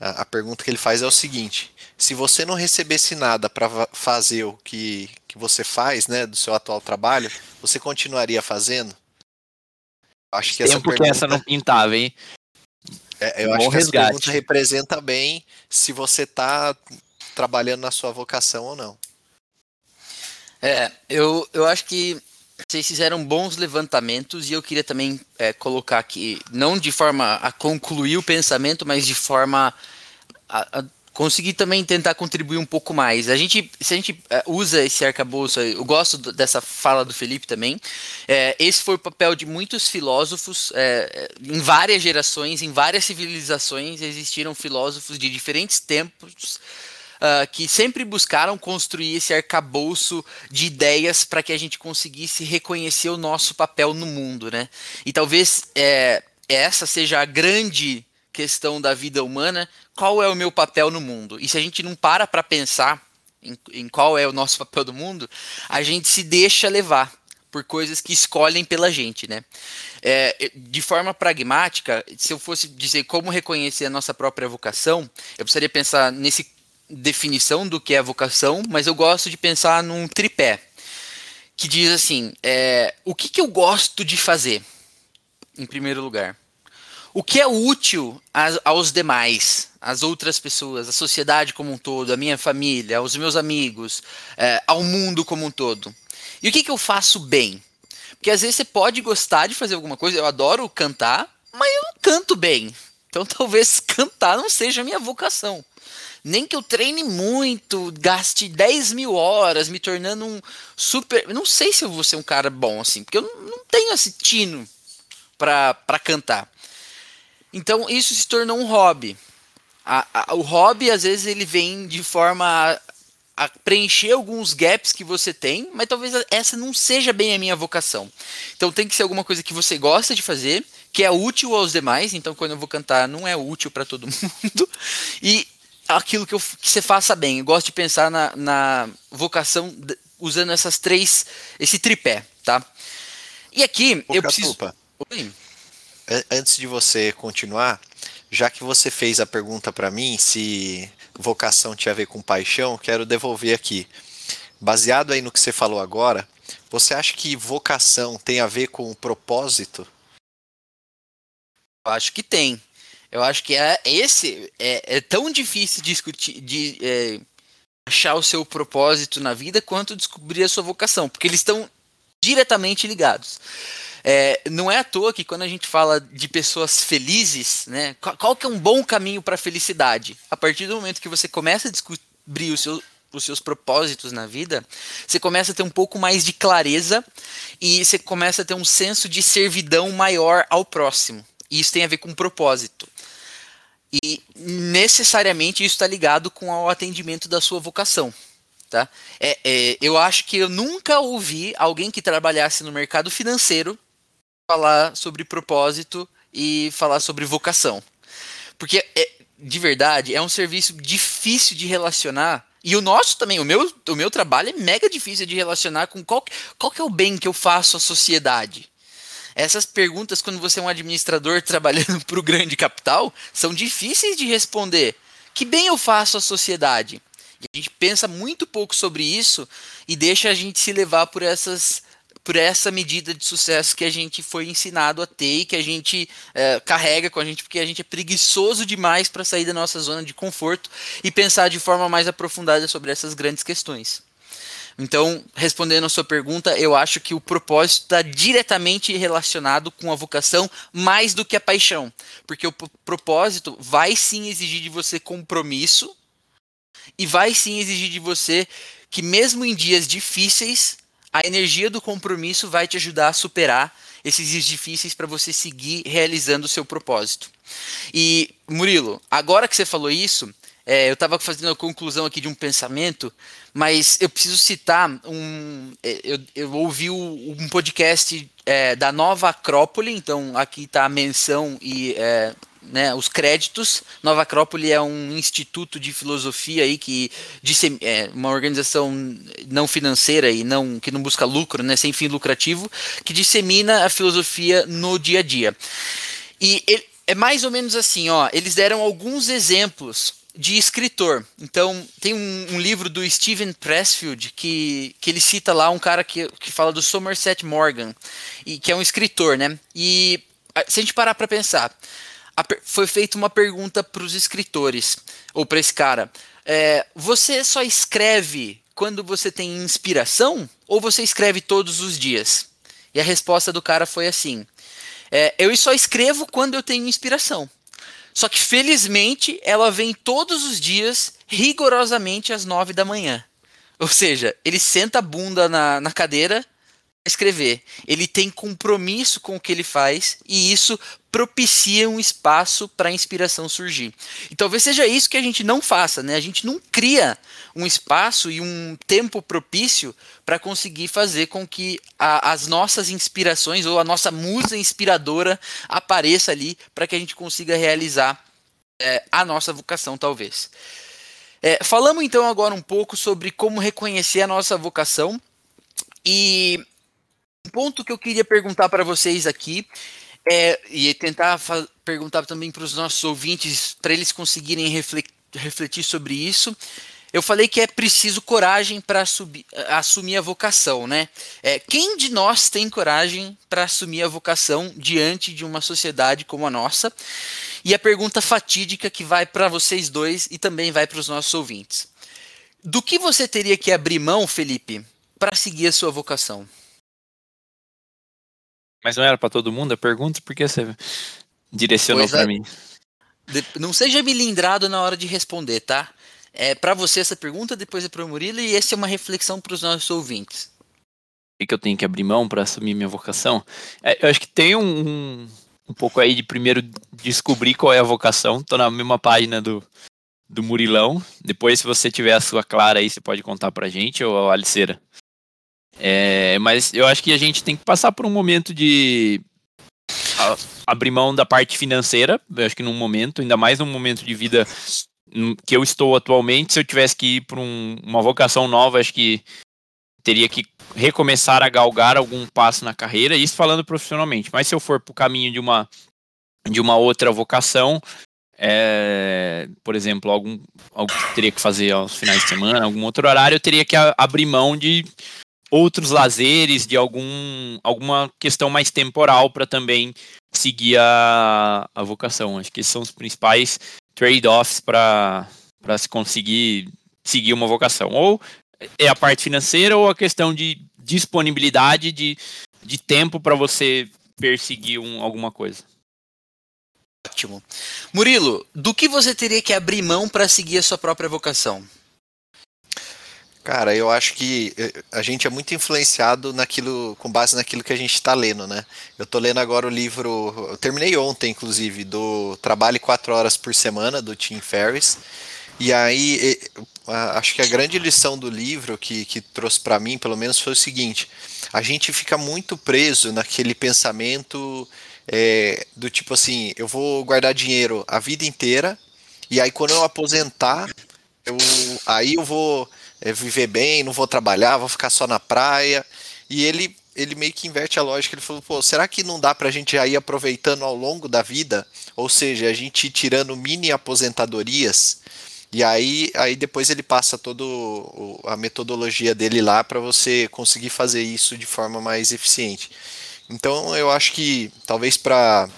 A, a pergunta que ele faz é o seguinte: se você não recebesse nada para fazer o que, que você faz, né, do seu atual trabalho, você continuaria fazendo? Acho que Tempo essa pergunta... que essa não pintava, hein? É, eu Bom acho que resgate. essa pergunta representa bem se você está trabalhando na sua vocação ou não. É, eu, eu acho que vocês fizeram bons levantamentos e eu queria também é, colocar aqui, não de forma a concluir o pensamento, mas de forma a, a conseguir também tentar contribuir um pouco mais. A gente, se a gente é, usa esse arcabouço, eu gosto dessa fala do Felipe também. É, esse foi o papel de muitos filósofos é, em várias gerações, em várias civilizações existiram filósofos de diferentes tempos uh, que sempre buscaram construir esse arcabouço de ideias para que a gente conseguisse reconhecer o nosso papel no mundo, né? E talvez é, essa seja a grande questão da vida humana, qual é o meu papel no mundo? E se a gente não para para pensar em, em qual é o nosso *laughs* papel no mundo, a gente se deixa levar por coisas que escolhem pela gente, né? É, de forma pragmática, se eu fosse dizer como reconhecer a nossa própria vocação, eu precisaria pensar nesse definição do que é vocação, mas eu gosto de pensar num tripé que diz assim: é, o que, que eu gosto de fazer, em primeiro lugar? O que é útil aos demais, às outras pessoas, à sociedade como um todo, à minha família, aos meus amigos, é, ao mundo como um todo? E o que, que eu faço bem? Porque às vezes você pode gostar de fazer alguma coisa, eu adoro cantar, mas eu não canto bem. Então *laughs* talvez cantar não seja a minha vocação nem que eu treine muito, gaste 10 mil horas me tornando um super. Não sei se eu vou ser um cara bom assim, porque eu não tenho esse tino para cantar. Então isso se tornou um hobby. A, a, o hobby às vezes ele vem de forma a, a, preencher alguns gaps que você tem, mas talvez essa não seja bem a minha vocação. Então tem que ser alguma coisa que você gosta de fazer, que é útil aos demais. Então quando eu vou cantar não é útil para todo *laughs* mundo e aquilo que, eu, que você faça bem. Eu gosto de pensar na, na vocação usando essas três, esse tripé, tá? E aqui Ô, eu preciso. Oi? Antes de você continuar, já que você fez a pergunta para mim se vocação tinha a ver com paixão, quero devolver aqui. Baseado aí no que você falou agora, você acha que vocação tem a ver com propósito? Eu acho que tem. Eu acho que é esse é, é tão difícil discutir, de é, achar o seu propósito na vida quanto descobrir a sua vocação, porque eles estão diretamente ligados. É, não é à toa que quando a gente fala de pessoas felizes, né, qual, qual que é um bom caminho para a felicidade? A partir do momento que você começa a descobrir o seu, os seus propósitos na vida, você começa a ter um pouco mais de clareza e você começa a ter um senso de servidão maior ao próximo. E isso tem a ver com propósito. E necessariamente isso está ligado com o atendimento da sua vocação. tá? É, é, eu acho que eu nunca ouvi alguém que trabalhasse no mercado financeiro falar sobre propósito e falar sobre vocação. Porque, é, de verdade, é um serviço difícil de relacionar. E o nosso também, o meu, o meu trabalho é mega difícil de relacionar com qual, qual que é o bem que eu faço à sociedade. Essas perguntas, quando você é um administrador *laughs* trabalhando para o grande capital, são difíceis de responder. Que bem eu faço à sociedade? E a gente pensa muito pouco sobre isso e deixa a gente se levar por essas por essa medida de sucesso que a gente foi ensinado a ter e que a gente é, carrega com a gente, porque a gente é preguiçoso demais para sair da nossa zona de conforto e pensar de forma mais aprofundada sobre essas grandes questões. Então, respondendo a sua pergunta, eu acho que o propósito está diretamente relacionado com a vocação mais do que a paixão. Porque o propósito vai sim exigir de você compromisso e vai sim exigir de você que, mesmo em dias difíceis, a energia do compromisso vai te ajudar a superar esses dias difíceis para você seguir realizando o seu propósito. E, Murilo, agora que você falou isso, é, eu estava fazendo a conclusão aqui de um pensamento, mas eu preciso citar um. É, eu, eu ouvi um podcast é, da Nova Acrópole, então aqui está a menção e é, né, os créditos. Nova Acrópole é um instituto de filosofia aí que é uma organização não financeira e não que não busca lucro, né, sem fim lucrativo, que dissemina a filosofia no dia a dia. E ele, é mais ou menos assim, ó. Eles deram alguns exemplos de escritor. Então, tem um, um, livro do Steven Pressfield que, que ele cita lá um cara que, que fala do Somerset Morgan, e que é um escritor, né? E se a gente parar para pensar, a, foi feita uma pergunta para os escritores, ou para esse cara: é, você só escreve quando você tem inspiração ou você escreve todos os dias? E a resposta do cara foi assim: é, eu só escrevo quando eu tenho inspiração. Só que felizmente ela vem todos os dias, rigorosamente às nove da manhã. Ou seja, ele senta a bunda na, na cadeira escrever. Ele tem compromisso com o que ele faz e isso propicia um espaço para a inspiração surgir. E talvez seja isso que a gente não faça, né? A gente não cria um espaço e um tempo propício para conseguir fazer com que a, as nossas inspirações ou a nossa musa inspiradora apareça ali para que a gente consiga realizar é, a nossa vocação, talvez. É, falamos então agora um pouco sobre como reconhecer a nossa vocação e um ponto que eu queria perguntar para vocês aqui é, e tentar perguntar também para os nossos ouvintes, para eles conseguirem refletir sobre isso. Eu falei que é preciso coragem para assumir a vocação, né? É, quem de nós tem coragem para assumir a vocação diante de uma sociedade como a nossa? E a pergunta fatídica que vai para vocês dois e também vai para os nossos ouvintes. Do que você teria que abrir mão, Felipe, para seguir a sua vocação? Mas não era para todo mundo a pergunta? Por que você direcionou para é. mim? Não seja milindrado na hora de responder, tá? É para você essa pergunta, depois é para o Murilo e essa é uma reflexão para os nossos ouvintes. O que eu tenho que abrir mão para assumir minha vocação? É, eu acho que tem um, um pouco aí de primeiro descobrir qual é a vocação. Tô na mesma página do, do Murilão. Depois, se você tiver a sua clara aí, você pode contar pra gente, ou a Aliceira? É, mas eu acho que a gente tem que passar por um momento de abrir mão da parte financeira. Eu acho que num momento, ainda mais num momento de vida que eu estou atualmente, se eu tivesse que ir para um, uma vocação nova, acho que teria que recomeçar a galgar algum passo na carreira, isso falando profissionalmente. Mas se eu for para o caminho de uma, de uma outra vocação, é, por exemplo, algum, algo que teria que fazer aos finais de semana, algum outro horário, eu teria que abrir mão de outros lazeres, de algum, alguma questão mais temporal para também seguir a, a vocação. Acho que esses são os principais trade-offs para se conseguir seguir uma vocação. Ou é a parte financeira ou a questão de disponibilidade de, de tempo para você perseguir um, alguma coisa. Ótimo. Murilo, do que você teria que abrir mão para seguir a sua própria vocação? Cara, eu acho que eh, a gente é muito influenciado naquilo, com base naquilo que a gente está lendo, né? Eu tô lendo agora o livro, eu terminei ontem, inclusive, do Trabalhe quatro horas por semana, do Tim Ferriss. E aí, acho que a grande lição do livro que, que trouxe para mim, pelo menos, foi o seguinte: a gente fica muito preso naquele pensamento é, do tipo assim, eu vou guardar dinheiro a vida inteira e aí quando eu aposentar, eu, aí eu vou é, viver bem, não vou trabalhar, vou ficar só na praia. E ele ele meio que inverte a lógica. Ele falou, pô, será que não dá para a gente já ir aproveitando ao longo da vida? Ou seja, a gente ir tirando mini aposentadorias. E aí, aí depois ele passa toda a metodologia dele lá para você conseguir fazer isso de forma mais eficiente. Então eu acho que talvez para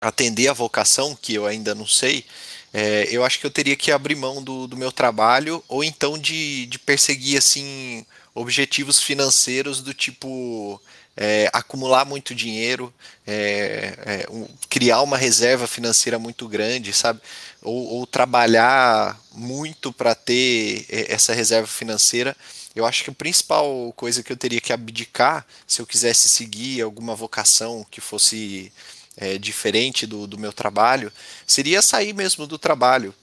atender a vocação, que eu ainda não sei, é, eu acho que eu teria que abrir mão do, do meu trabalho ou então de, de perseguir assim objetivos financeiros do tipo é, acumular muito dinheiro, é, é, um, criar uma reserva financeira muito grande, sabe? Ou, ou trabalhar muito para ter é, essa reserva financeira. Eu acho que a principal coisa que eu teria que abdicar, se eu quisesse seguir alguma vocação que fosse é, diferente do, do meu trabalho, seria sair mesmo do trabalho.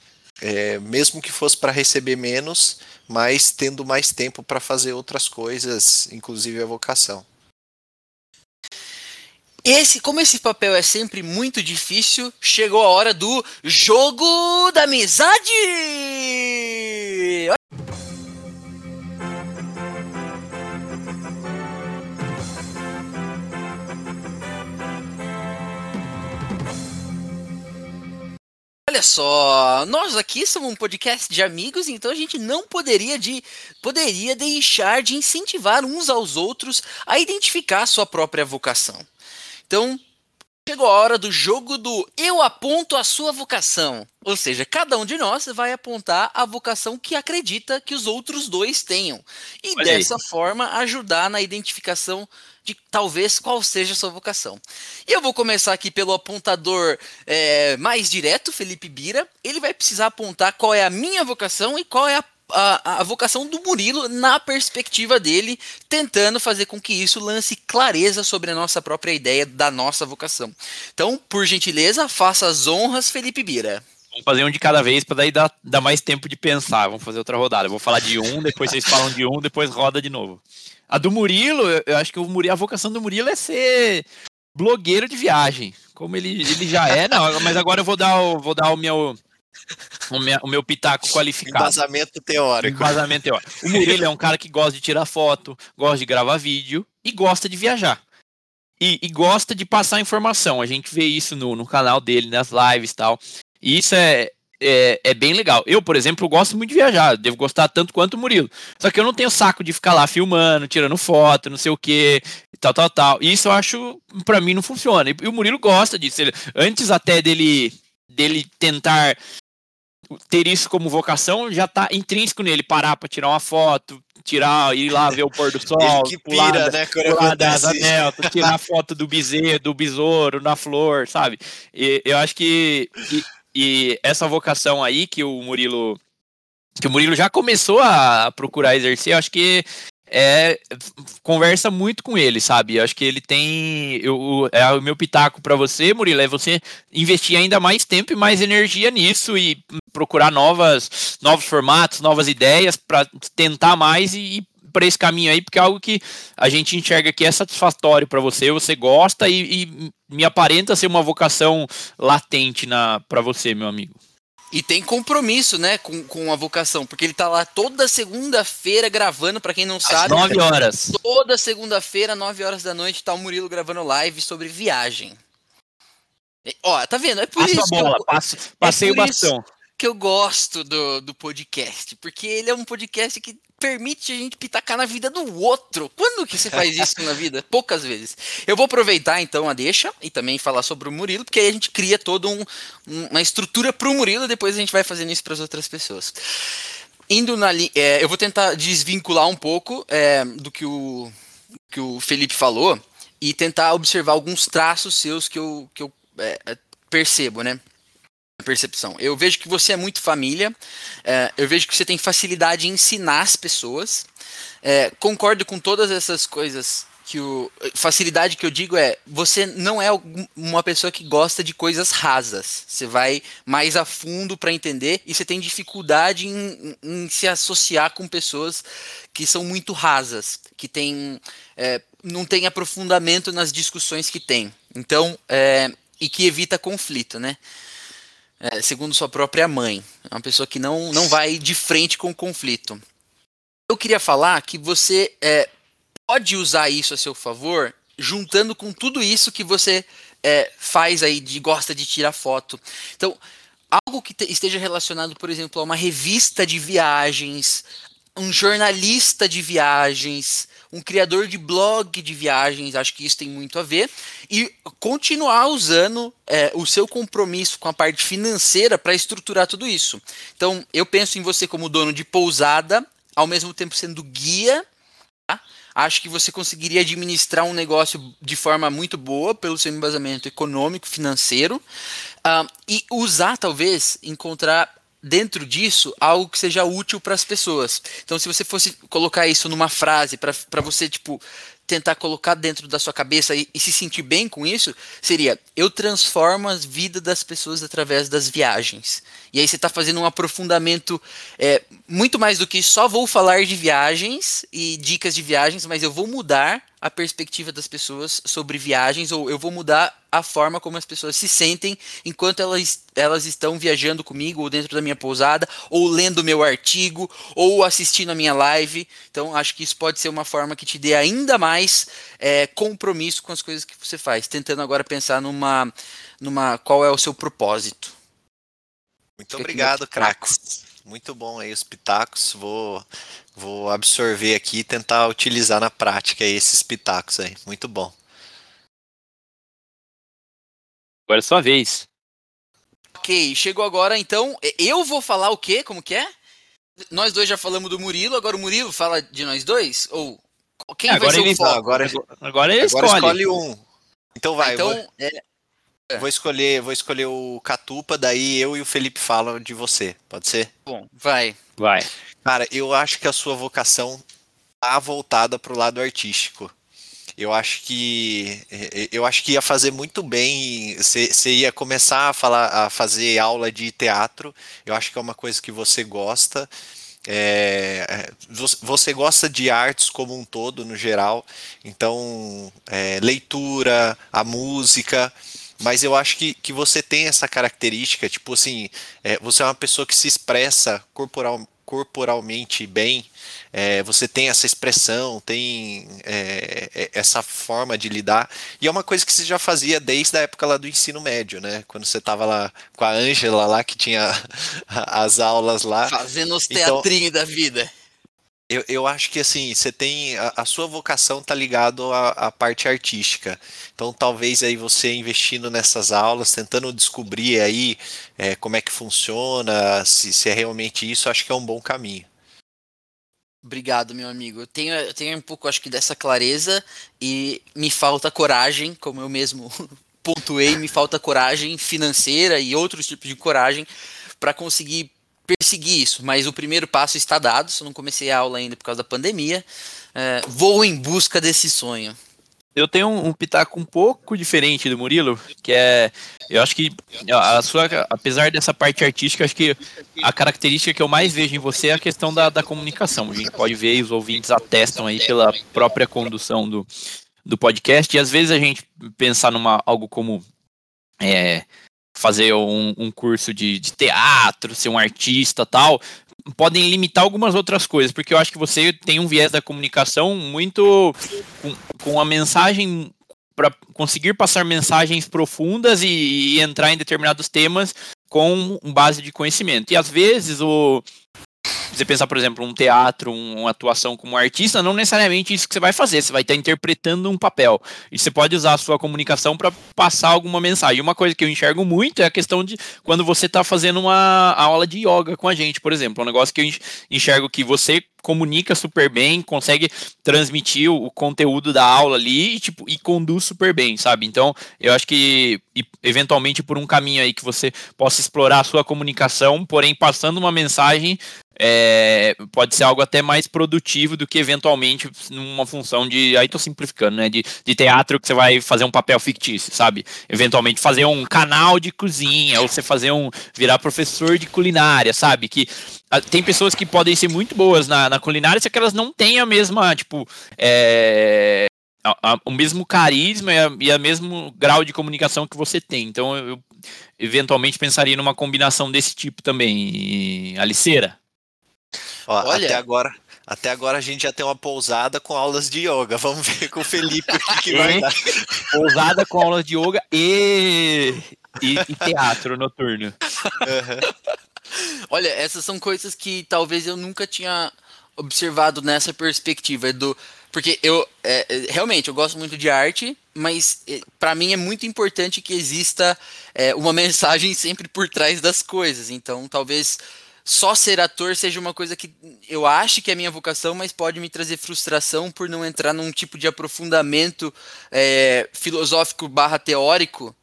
É, mesmo que fosse para receber menos, mas tendo mais tempo para fazer outras coisas, inclusive a vocação. Esse, como esse papel é sempre muito difícil, chegou a hora do jogo da amizade. Olha só, nós aqui somos um podcast de amigos, então a gente não poderia, de, poderia deixar de incentivar uns aos outros a identificar a sua própria vocação. Então, chegou a hora do jogo do eu aponto a sua vocação. Ou seja, cada um de nós vai apontar a vocação que acredita que os outros dois tenham. E Olha dessa aí. forma ajudar na identificação de talvez qual seja a sua vocação. E eu vou começar aqui pelo apontador é, mais direto, Felipe Bira. Ele vai precisar apontar qual é a minha vocação e qual é a a, a, vocação do Murilo na perspectiva dele, tentando fazer com que isso lance clareza sobre a nossa própria ideia da nossa vocação. Então, por gentileza, faça as honras, Felipe Bira. Vamos fazer um de cada vez para daí dar, dar mais tempo de pensar. Vamos fazer outra rodada. Eu vou falar de um, depois vocês falam de um, depois roda de novo. A do Murilo, eu acho que o Murilo, a vocação do Murilo é ser blogueiro de viagem. Como ele, ele já é, não, *laughs* mas agora eu vou dar o, vou dar o meu. O meu, o meu pitaco qualificado. Embasamento teórico. Embasamento teórico. O Murilo é um cara que gosta de tirar foto, gosta de gravar vídeo e gosta de viajar. E, e, gosta de passar informação. A gente vê isso no, no canal dele, nas lives e tal. E isso é, é, é, bem legal. Eu, por exemplo, gosto muito de viajar, devo gostar tanto quanto o Murilo. Só que eu não tenho saco de ficar lá filmando, tirando foto, não sei o que, tal, tal, tal. E isso eu acho, para mim, não funciona. E o Murilo gosta disso. Ele, antes até dele, dele tentar ter isso como vocação, já tá intrínseco nele parar para tirar uma foto, tirar, ir lá ver o pôr do *laughs* sol, que pular, pira, né, pular das tirar foto do bezerro, do besouro, na flor, sabe? E eu acho que, que e essa vocação aí que o Murilo que o Murilo já começou a procurar exercer, acho que é, conversa muito com ele, sabe? Eu acho que ele tem. Eu, é o meu pitaco para você, Murilo, é você investir ainda mais tempo e mais energia nisso e procurar novas, novos formatos, novas ideias para tentar mais e, para esse caminho aí, porque é algo que a gente enxerga que é satisfatório para você, você gosta e, e, me aparenta ser uma vocação latente para você, meu amigo. E tem compromisso, né, com, com a vocação, porque ele tá lá toda segunda-feira gravando, para quem não sabe. Às 9 horas. Toda segunda-feira, 9 horas da noite, tá o Murilo gravando live sobre viagem. Ó, tá vendo? É por Passa isso. A bola, eu, passo, passei é o bastão. Que eu gosto do, do podcast, porque ele é um podcast que permite a gente pitacar na vida do outro. Quando que você faz isso na vida? *laughs* Poucas vezes. Eu vou aproveitar então a deixa e também falar sobre o Murilo, porque aí a gente cria toda um, uma estrutura para o Murilo e depois a gente vai fazendo isso para as outras pessoas. Indo na é, eu vou tentar desvincular um pouco é, do que o, que o Felipe falou e tentar observar alguns traços seus que eu, que eu é, percebo, né? Percepção. Eu vejo que você é muito família, é, eu vejo que você tem facilidade em ensinar as pessoas. É, concordo com todas essas coisas que o facilidade que eu digo é você não é uma pessoa que gosta de coisas rasas. Você vai mais a fundo para entender e você tem dificuldade em, em, se associar com pessoas que são muito rasas, que tem, é, não tem aprofundamento nas discussões que tem. Então, é, e que evita conflito, né? É, segundo sua própria mãe, é uma pessoa que não, não vai de frente com o conflito. Eu queria falar que você é, pode usar isso a seu favor, juntando com tudo isso que você é, faz aí, de gosta de tirar foto. Então, algo que esteja relacionado, por exemplo, a uma revista de viagens, um jornalista de viagens, um criador de blog de viagens, acho que isso tem muito a ver, e continuar usando é, o seu compromisso com a parte financeira para estruturar tudo isso. Então, eu penso em você como dono de pousada, ao mesmo tempo sendo guia acho que você conseguiria administrar um negócio de forma muito boa pelo seu embasamento econômico, financeiro, uh, e usar, talvez, encontrar dentro disso algo que seja útil para as pessoas. Então, se você fosse colocar isso numa frase para você, tipo, tentar colocar dentro da sua cabeça e, e, se sentir bem com isso, seria: eu transformo a vida das pessoas através das viagens. E aí você está fazendo um aprofundamento é, muito mais do que só vou falar de viagens e dicas de viagens, mas eu vou mudar a perspectiva das pessoas sobre viagens, ou eu vou mudar a forma como as pessoas se sentem enquanto elas, elas estão viajando comigo, ou dentro da minha pousada, ou lendo meu artigo, ou assistindo a minha live. Então, acho que isso pode ser uma forma que te dê ainda mais é, compromisso com as coisas que você faz, tentando agora pensar numa, numa qual é o seu propósito. Muito Fica obrigado, craques. Muito bom aí os pitacos. Vou, vou absorver aqui e tentar utilizar na prática esses pitacos aí. Muito bom. Agora é sua vez. Ok, chegou agora então. Eu vou falar o quê? Como que é? Nós dois já falamos do Murilo, agora o Murilo fala de nós dois? Ou quem é, agora vai ser o foco? Agora, agora ele agora escolhe. escolhe um. Então vai. Então, vou... é, é. Vou escolher, vou escolher o Catupa, daí eu e o Felipe falam de você. Pode ser? Bom, vai. Vai. Cara, eu acho que a sua vocação tá voltada pro lado artístico. Eu acho que eu acho que ia fazer muito bem. Você ia começar a falar, a fazer aula de teatro. Eu acho que é uma coisa que você gosta. É, você gosta de artes como um todo, no geral. Então, é, leitura, a música mas eu acho que, que você tem essa característica, tipo assim, é, você é uma pessoa que se expressa corporal, corporalmente bem, é, você tem essa expressão, tem é, é, essa forma de lidar, e é uma coisa que você já fazia desde a época lá do ensino médio, né? Quando você estava lá com a Ângela lá, que tinha *laughs* as aulas lá. Fazendo os então teatrinhos então, da vida. Eu, eu acho que assim, você tem. A, a sua vocação tá ligado à, à, parte artística. Então talvez aí você investindo nessas aulas, tentando descobrir aí é, como é que funciona, se, se é realmente isso, acho que é um bom caminho. Obrigado, meu amigo. Eu tenho, eu tenho um pouco, acho que, dessa clareza e me falta coragem, como eu mesmo *laughs* pontuei, me falta coragem financeira e outros tipos de coragem para conseguir perseguir isso, mas o primeiro passo está dado. Eu não comecei a aula ainda por causa da pandemia, é, vou em busca desse sonho. Eu tenho um, um pitaco um pouco diferente do Murilo, que é, eu acho que a sua, apesar dessa parte artística, acho que a característica que eu mais vejo em você é a questão da, da comunicação. A gente pode ver e os ouvintes atestam aí pela própria condução do, do podcast. E às vezes a gente pensar numa algo como é, fazer um, um curso de, de, teatro, ser um artista tal, podem limitar algumas outras coisas, porque eu acho que você tem um viés da comunicação muito com, com a mensagem para conseguir passar mensagens profundas e, e, entrar em determinados temas com base de conhecimento. E às vezes o você pensar, por exemplo, um teatro, uma atuação como artista, não necessariamente isso que você vai fazer, você vai estar interpretando um papel. E você pode usar a sua comunicação para passar alguma mensagem. Uma coisa que eu enxergo muito é a questão de quando você está fazendo uma aula de yoga com a gente, por exemplo. Um negócio que eu enxergo que você comunica super bem, consegue transmitir o conteúdo da aula ali e, tipo, e conduz super bem, sabe? Então, eu acho que eventualmente por um caminho aí que você possa explorar a sua comunicação, porém passando uma mensagem é, pode ser algo até mais produtivo do que eventualmente numa função de. Aí tô simplificando, né? De, de teatro que você vai fazer um papel fictício, sabe? Eventualmente fazer um canal de cozinha, ou você fazer um. virar professor de culinária, sabe? Que tem pessoas que podem ser muito boas na, na culinária, só que elas não têm a mesma, tipo, é, a, a, o mesmo carisma e, a, e a mesmo grau de comunicação que você tem. Então, eu eventualmente pensaria numa combinação desse tipo também. Aliceira? Ó, Olha, até agora, até agora a gente já tem uma pousada com aulas de yoga. Vamos ver com o Felipe o que, que vai dar. Pousada com aulas de yoga e, e, e teatro noturno. Uhum. Olha, essas são coisas que talvez eu nunca tinha observado nessa perspectiva do porque eu é, é realmente eu gosto muito de arte, mas é, para mim é muito importante que exista é, uma *laughs* mensagem sempre por trás das coisas. Então, talvez só ser ator seja uma coisa que eu acho que é minha vocação, mas pode me trazer frustração por não entrar num tipo de aprofundamento é, filosófico barra teórico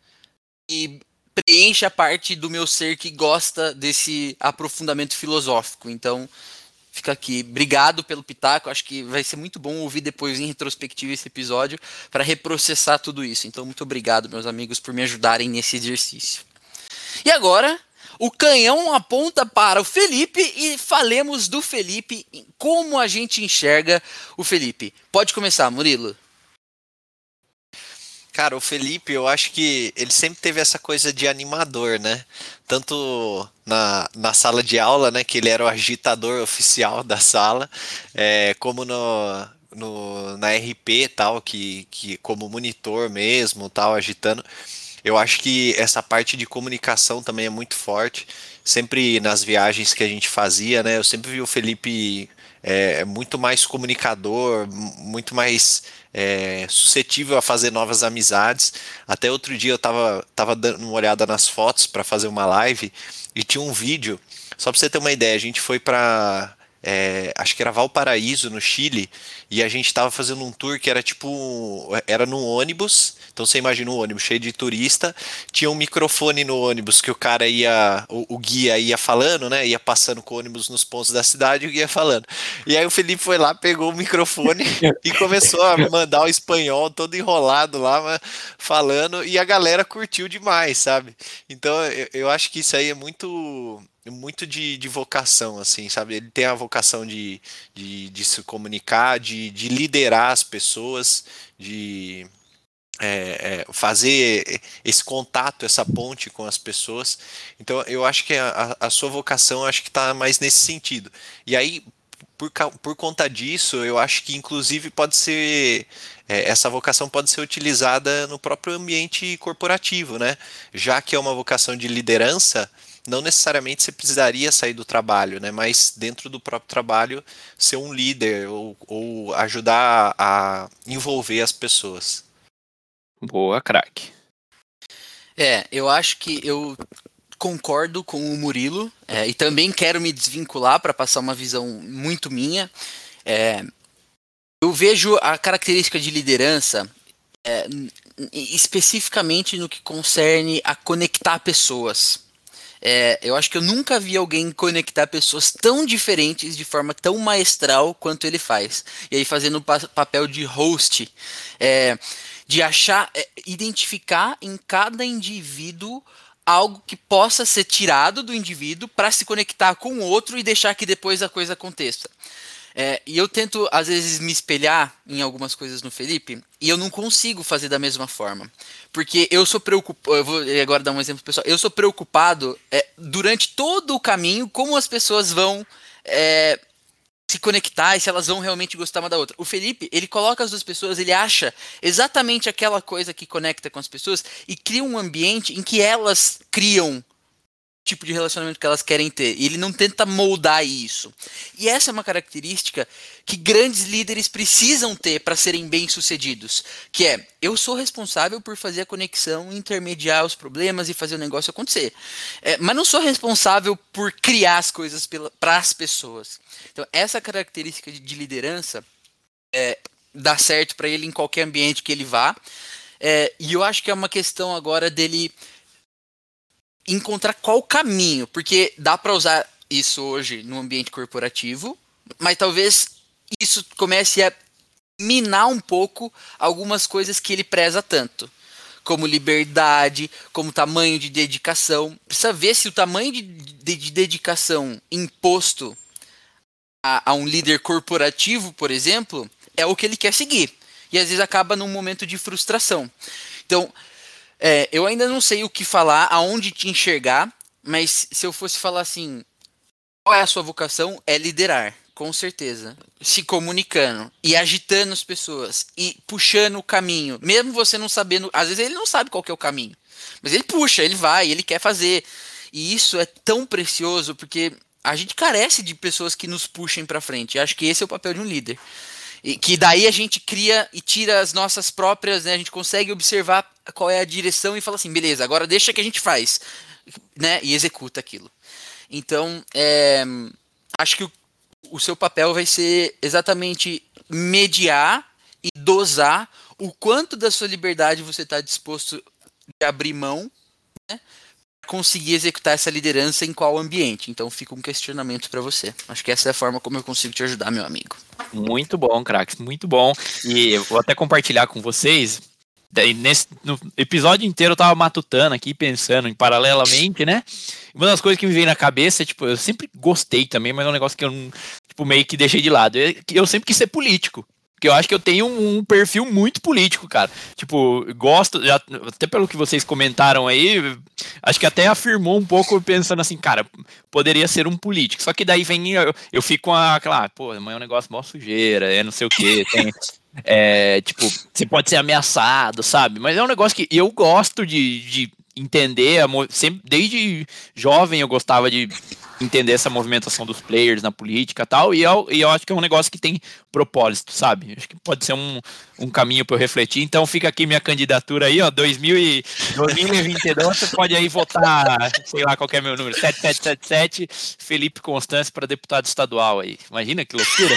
e preenche a parte do meu ser que gosta desse aprofundamento filosófico. Então, fica aqui. Obrigado pelo pitaco. Acho que vai ser muito bom ouvir depois em retrospectiva esse episódio para reprocessar tudo isso. Então, muito obrigado, meus amigos, por me ajudarem nesse exercício. E agora, o canhão aponta para o Felipe e falemos do Felipe, como a gente enxerga o Felipe. Pode começar, Murilo. Cara, o Felipe, eu acho que ele sempre teve essa coisa de animador, né? Tanto na, na sala de aula, né? Que ele era o agitador oficial da sala, é, como no, no, na RP tal, que, que como monitor mesmo, tal, agitando. Eu acho que essa parte de comunicação também é muito forte. Sempre nas viagens que a gente fazia, né? Eu sempre vi o Felipe é, muito mais comunicador, muito mais é, suscetível a fazer novas amizades. Até outro dia eu estava tava dando uma olhada nas fotos para fazer uma live e tinha um vídeo. Só para você ter uma ideia, a gente foi para é, acho que era Valparaíso, no Chile, e a gente estava fazendo um tour que era tipo, era num ônibus, então você imagina um ônibus cheio de turista, tinha um microfone no ônibus que o cara ia, o, o, guia ia falando, né? Ia passando com o ônibus nos pontos da cidade e o guia falando. E aí o Felipe foi lá, pegou o microfone *laughs* e começou a mandar o espanhol todo enrolado lá, falando, e a galera curtiu demais, sabe? Então eu, eu acho que isso aí é muito muito de, de vocação, assim, sabe? Ele tem a vocação de, de, de se comunicar, de, de liderar as pessoas, de, é, é, fazer esse contato, essa ponte com as pessoas. Então, eu acho que a, a sua vocação acho que está mais nesse sentido. E aí, por, por conta disso, eu acho que inclusive pode ser é, essa vocação pode ser utilizada no próprio ambiente corporativo, né? Já que é uma vocação de liderança, não necessariamente você precisaria sair do trabalho, né? Mas dentro do próprio trabalho ser um líder ou, ou ajudar a envolver as pessoas. Boa, craque. É, eu acho que eu concordo com o Murilo é, e também quero me desvincular para passar uma visão muito minha. É, eu vejo a característica de liderança é, especificamente no que concerne a conectar pessoas. É, eu acho que eu nunca vi alguém conectar pessoas tão diferentes de forma tão maestral quanto ele faz. E aí fazendo o papel de host. É, de achar, é, identificar em cada indivíduo algo que possa ser tirado do indivíduo para se conectar com o outro e deixar que depois a coisa aconteça. É, e eu tento, às vezes, me espelhar em algumas coisas no Felipe e eu não consigo fazer da mesma forma. Porque eu sou preocupado. Eu vou agora dar um exemplo pessoal. Eu sou preocupado é, durante todo o caminho como as pessoas vão é, se conectar e se elas vão realmente gostar uma da outra. O Felipe, ele coloca as duas pessoas, ele acha exatamente aquela coisa que conecta com as pessoas e cria um ambiente em que elas criam tipo de relacionamento que elas querem ter. E ele não tenta moldar isso. E essa é uma característica que grandes líderes precisam ter para serem bem-sucedidos, que é eu sou responsável por fazer a conexão, intermediar os problemas e fazer o negócio acontecer. É, mas não sou responsável por criar as coisas para as pessoas. Então, essa característica de, de liderança é, dá certo para ele em qualquer ambiente que ele vá. É, e eu acho que é uma questão agora dele encontrar qual caminho, porque dá para usar isso hoje no ambiente corporativo, mas talvez isso comece a minar um pouco algumas coisas que ele preza tanto, como liberdade, como tamanho de dedicação. Precisa ver se o tamanho de, de, de dedicação imposto a, a, um líder corporativo, por exemplo, é o que ele quer seguir. E às vezes acaba num momento de frustração. Então, é, eu ainda não sei o que falar, aonde te enxergar, mas se eu fosse falar assim, qual é a sua vocação? É liderar, com certeza. Se comunicando e agitando as pessoas e puxando o caminho, mesmo você não sabendo, às vezes ele não sabe qual é o caminho, mas ele puxa, ele vai, ele quer fazer. E isso é tão precioso porque a gente carece de pessoas que nos puxem para frente. acho que esse é o papel de um líder. E que daí a gente cria e tira as nossas próprias, né? A gente consegue observar qual é a direção e fala assim, beleza, agora deixa que a gente faz, né? E executa aquilo. Então, é, acho que o, o seu papel vai ser exatamente mediar e dosar o quanto da sua liberdade você está disposto de abrir mão, né? Conseguir executar essa liderança em qual ambiente. Então fica um questionamento para você. Acho que essa é a forma como eu consigo te ajudar, meu amigo. Muito bom, craques, muito bom. E eu vou até compartilhar com vocês. Nesse, no episódio inteiro eu tava matutando aqui, pensando em paralelamente, né? Uma das coisas que me veio na cabeça tipo, eu sempre gostei também, mas é um negócio que eu, tipo, meio que deixei de lado. Eu, eu sempre quis ser político. Porque eu acho que eu tenho um, um, perfil muito político, cara. Tipo, gosto, já, até pelo que vocês comentaram aí, acho que até afirmou um pouco pensando assim, cara, poderia ser um político. Só que daí vem, eu, eu fico com aquela, ah, pô, mas é um negócio mó sujeira, é não sei o quê, tem. É, tipo, você pode ser ameaçado, sabe? Mas é um negócio que eu gosto de, de entender, sempre, desde jovem eu gostava de entender essa movimentação dos players na política e tal, e eu, e eu acho que é um negócio que tem propósito, sabe? Acho que pode ser um, um caminho para eu refletir. Então fica aqui minha candidatura aí, ó, 2000 e, 2022, você pode aí votar, sei lá qual é meu número, 7777, Felipe Constância para deputado estadual aí. Imagina que loucura.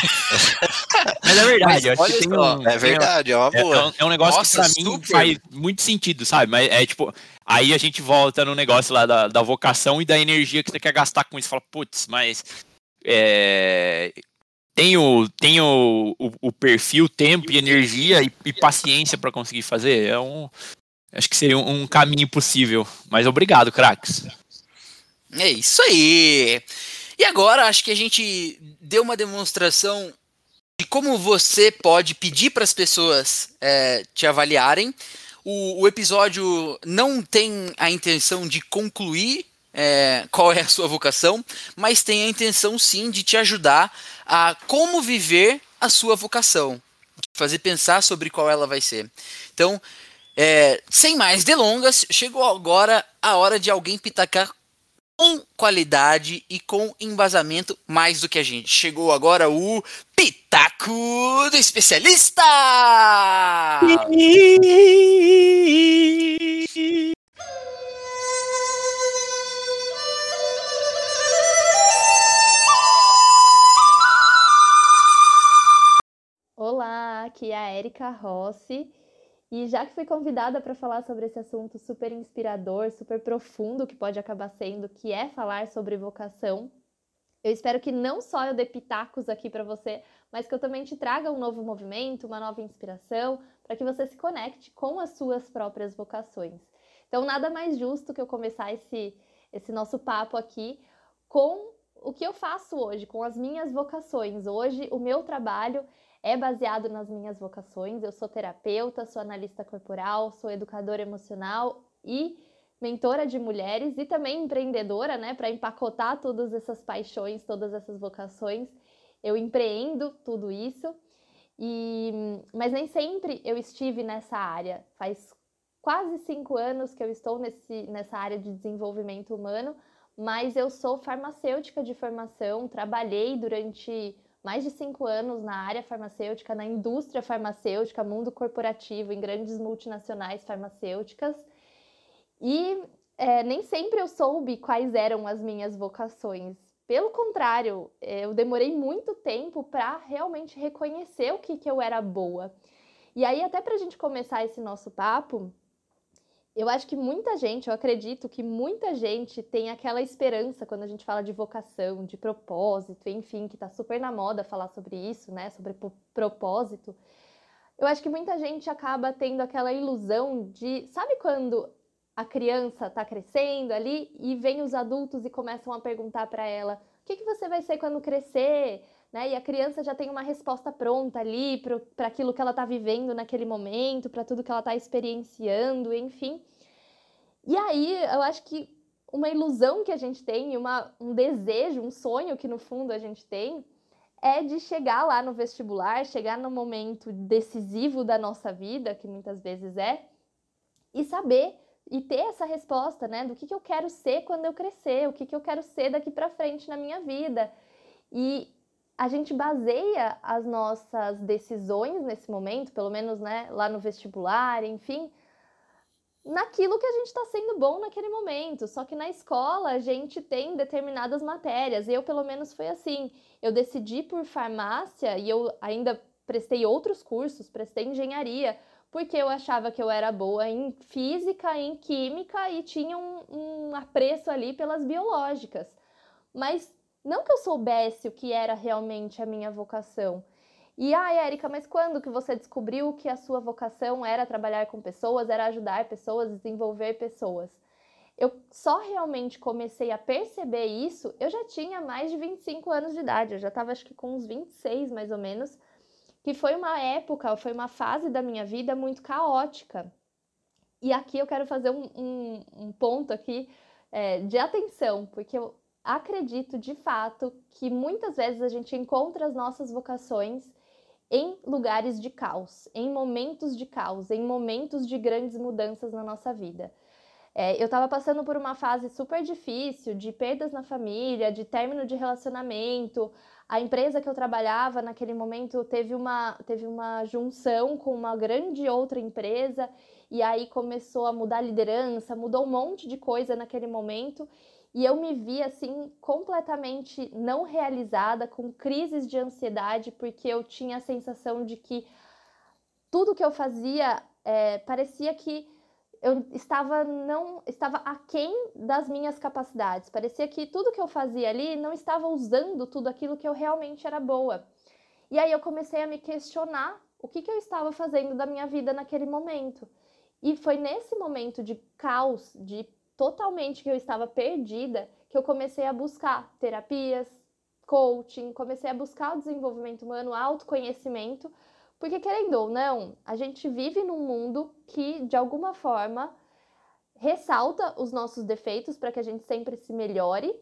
Mas é verdade, Mas, acho que tem um, é verdade, é uma boa. É, é um negócio Nossa, que para mim faz muito sentido, sabe? Mas é tipo, Aí a gente volta no negócio lá da, da vocação e da energia que você quer gastar com isso. Fala, putz, mas é, tenho, tenho o, o, perfil, tempo e energia e, e paciência para conseguir fazer. É um, acho que seria um, um caminho possível. Mas obrigado, craques. É isso aí. E agora acho que a gente deu uma demonstração de como você pode pedir para as pessoas é, te avaliarem o, o episódio não tem a intenção de concluir é, qual é a sua vocação, mas tem a intenção sim de te ajudar a como viver a sua vocação, fazer pensar sobre qual ela vai ser. Então, é, sem mais delongas, chegou agora a hora de alguém pitacar com qualidade e com embasamento mais do que a gente. Chegou agora o Pitaco do Especialista! Aqui é a Erika Rossi e já que fui convidada para falar sobre esse assunto super inspirador, super profundo que pode acabar sendo, que é falar sobre vocação, eu espero que não só eu dê pitacos aqui para você, mas que eu também te traga um novo movimento, uma nova inspiração, para que você se conecte com as suas próprias vocações. Então, nada mais justo que eu começar esse, esse nosso papo aqui com o que eu faço hoje, com as minhas vocações. Hoje, o meu trabalho é baseado nas minhas vocações. Eu sou terapeuta, sou analista corporal, sou educadora emocional e mentora de mulheres e também empreendedora, né, para empacotar todas essas paixões, todas essas vocações. Eu empreendo tudo isso. E, mas nem sempre eu estive nessa área. Faz quase cinco anos que eu estou nesse, nessa área de desenvolvimento humano, mas eu sou farmacêutica de formação, trabalhei durante mais de cinco anos na área farmacêutica, na indústria farmacêutica, mundo corporativo, em grandes multinacionais farmacêuticas. E é, nem sempre eu soube quais eram as minhas vocações. Pelo contrário, é, eu demorei muito tempo para realmente reconhecer o que, que eu era boa. E aí, até para a gente começar esse nosso papo, eu acho que muita gente, eu acredito que muita gente tem aquela esperança quando a gente fala de vocação, de propósito, enfim, que tá super na moda falar sobre isso, né? Sobre propósito. Eu acho que muita gente acaba tendo aquela ilusão de, sabe quando a criança tá crescendo ali e vem os adultos e começam a perguntar para ela: "O que que você vai ser quando crescer?" Né? E a criança já tem uma resposta pronta ali para aquilo que ela está vivendo naquele momento, para tudo que ela está experienciando, enfim. E aí eu acho que uma ilusão que a gente tem, uma, um desejo, um sonho que no fundo a gente tem, é de chegar lá no vestibular, chegar no momento decisivo da nossa vida, que muitas vezes é, e saber e ter essa resposta, né, do que, que eu quero ser quando eu crescer, o que, que eu quero ser daqui para frente na minha vida. E a gente baseia as nossas decisões nesse momento, pelo menos né, lá no vestibular, enfim, naquilo que a gente está sendo bom naquele momento. Só que na escola a gente tem determinadas matérias. Eu, pelo menos, foi assim. Eu decidi por farmácia e eu ainda prestei outros cursos, prestei engenharia, porque eu achava que eu era boa em física, em química e tinha um, um apreço ali pelas biológicas. Mas não que eu soubesse o que era realmente a minha vocação. E ai, ah, Érica, mas quando que você descobriu que a sua vocação era trabalhar com pessoas, era ajudar pessoas, desenvolver pessoas? Eu só realmente comecei a perceber isso, eu já tinha mais de 25 anos de idade, eu já estava acho que com uns 26 mais ou menos, que foi uma época, foi uma fase da minha vida muito caótica. E aqui eu quero fazer um, um, um ponto aqui é, de atenção, porque eu acredito de fato que muitas vezes a gente encontra as nossas vocações em lugares de caos, em momentos de caos, em momentos de grandes mudanças na nossa vida. É, eu estava passando por uma fase super difícil de perdas na família, de término de relacionamento. A empresa que eu trabalhava naquele momento teve uma, teve uma junção com uma grande outra empresa, e aí começou a mudar a liderança, mudou um monte de coisa naquele momento. E eu me vi assim completamente não realizada, com crises de ansiedade, porque eu tinha a sensação de que tudo que eu fazia é, parecia que eu estava não estava aquém das minhas capacidades. Parecia que tudo que eu fazia ali não estava usando tudo aquilo que eu realmente era boa. E aí eu comecei a me questionar o que, que eu estava fazendo da minha vida naquele momento. E foi nesse momento de caos, de totalmente que eu estava perdida, que eu comecei a buscar terapias, coaching, comecei a buscar o desenvolvimento humano, autoconhecimento, porque querendo ou não, a gente vive num mundo que de alguma forma ressalta os nossos defeitos para que a gente sempre se melhore.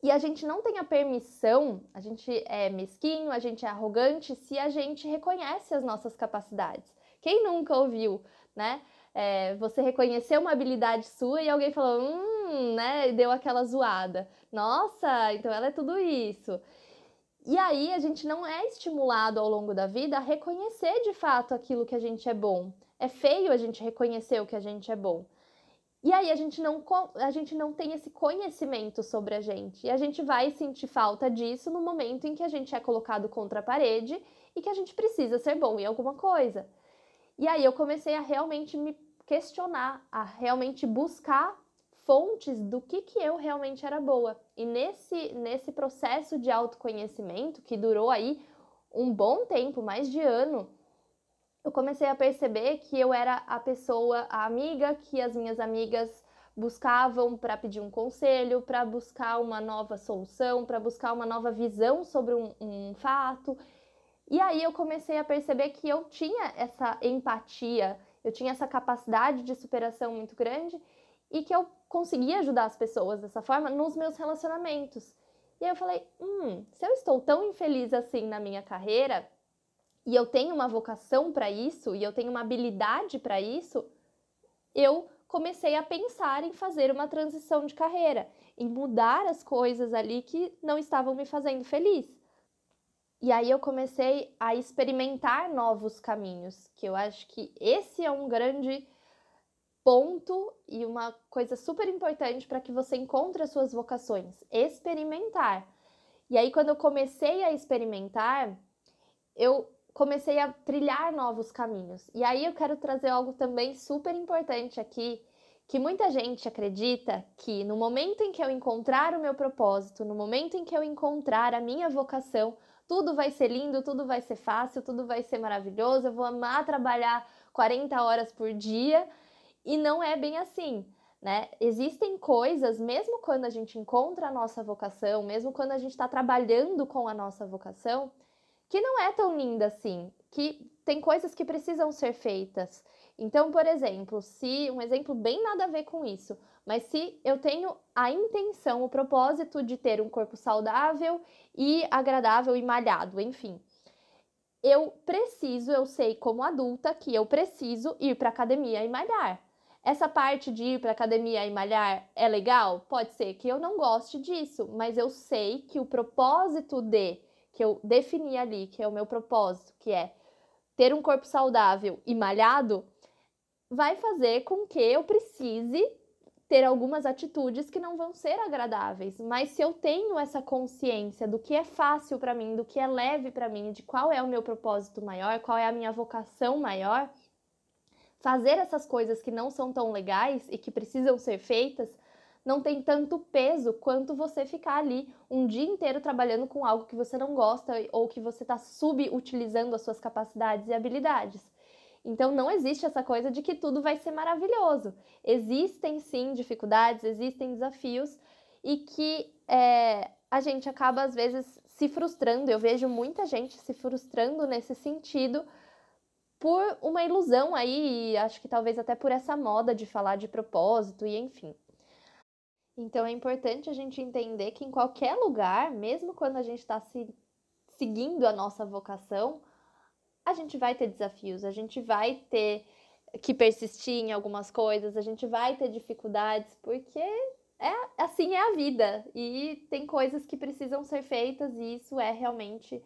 E a gente não tem a permissão, a gente é mesquinho, a gente é arrogante se a gente reconhece as nossas capacidades. Quem nunca ouviu, né? É, você reconheceu uma habilidade sua e alguém falou, hum, né, deu aquela zoada. Nossa, então ela é tudo isso. E aí a gente não é estimulado ao longo da vida a reconhecer de fato aquilo que a gente é bom. É feio a gente reconhecer o que a gente é bom. E aí a gente não, a gente não tem esse conhecimento sobre a gente. E a gente vai sentir falta disso no momento em que a gente é colocado contra a parede e que a gente precisa ser bom em alguma coisa. E aí eu comecei a realmente me questionar, a realmente buscar fontes do que, que eu realmente era boa. E nesse, nesse processo de autoconhecimento, que durou aí um bom tempo, mais de ano, eu comecei a perceber que eu era a pessoa, a amiga que as minhas amigas buscavam para pedir um conselho, para buscar uma nova solução, para buscar uma nova visão sobre um, um fato. E aí eu comecei a perceber que eu tinha essa empatia, eu tinha essa capacidade de superação muito grande e que eu conseguia ajudar as pessoas dessa forma nos meus relacionamentos. E aí eu falei: hum, se eu estou tão infeliz assim na minha carreira e eu tenho uma vocação para isso e eu tenho uma habilidade para isso, eu comecei a pensar em fazer uma transição de carreira, em mudar as coisas ali que não estavam me fazendo feliz. E aí eu comecei a experimentar novos caminhos, que eu acho que esse é um grande ponto e uma coisa super importante para que você encontre as suas vocações, experimentar. E aí quando eu comecei a experimentar, eu comecei a trilhar novos caminhos. E aí eu quero trazer algo também super importante aqui, que muita gente acredita que no momento em que eu encontrar o meu propósito, no momento em que eu encontrar a minha vocação, tudo vai ser lindo, tudo vai ser fácil, tudo vai ser maravilhoso, eu vou amar trabalhar 40 horas por dia. E não é bem assim. Né? Existem coisas, mesmo quando a gente encontra a nossa vocação, mesmo quando a gente está trabalhando com a nossa vocação, que não é tão linda assim, que tem coisas que precisam ser feitas. Então, por exemplo, se um exemplo bem nada a ver com isso, mas se eu tenho a intenção, o propósito de ter um corpo saudável e agradável e malhado, enfim, eu preciso, eu sei como adulta que eu preciso ir para academia e malhar. Essa parte de ir para academia e malhar é legal? Pode ser que eu não goste disso, mas eu sei que o propósito de que eu defini ali, que é o meu propósito, que é ter um corpo saudável e malhado, vai fazer com que eu precise ter algumas atitudes que não vão ser agradáveis, mas se eu tenho essa consciência do que é fácil para mim, do que é leve para mim, de qual é o meu propósito maior, qual é a minha vocação maior, fazer essas coisas que não são tão legais e que precisam ser feitas não tem tanto peso quanto você ficar ali um dia inteiro trabalhando com algo que você não gosta ou que você está subutilizando as suas capacidades e habilidades. Então não existe essa coisa de que tudo vai ser maravilhoso. Existem sim dificuldades, existem desafios e que é, a gente acaba às vezes se frustrando. Eu vejo muita gente se frustrando nesse sentido por uma ilusão aí, acho que talvez até por essa moda de falar de propósito e enfim. Então é importante a gente entender que em qualquer lugar, mesmo quando a gente está se, seguindo a nossa vocação, a gente vai ter desafios, a gente vai ter que persistir em algumas coisas, a gente vai ter dificuldades, porque é assim é a vida e tem coisas que precisam ser feitas e isso é realmente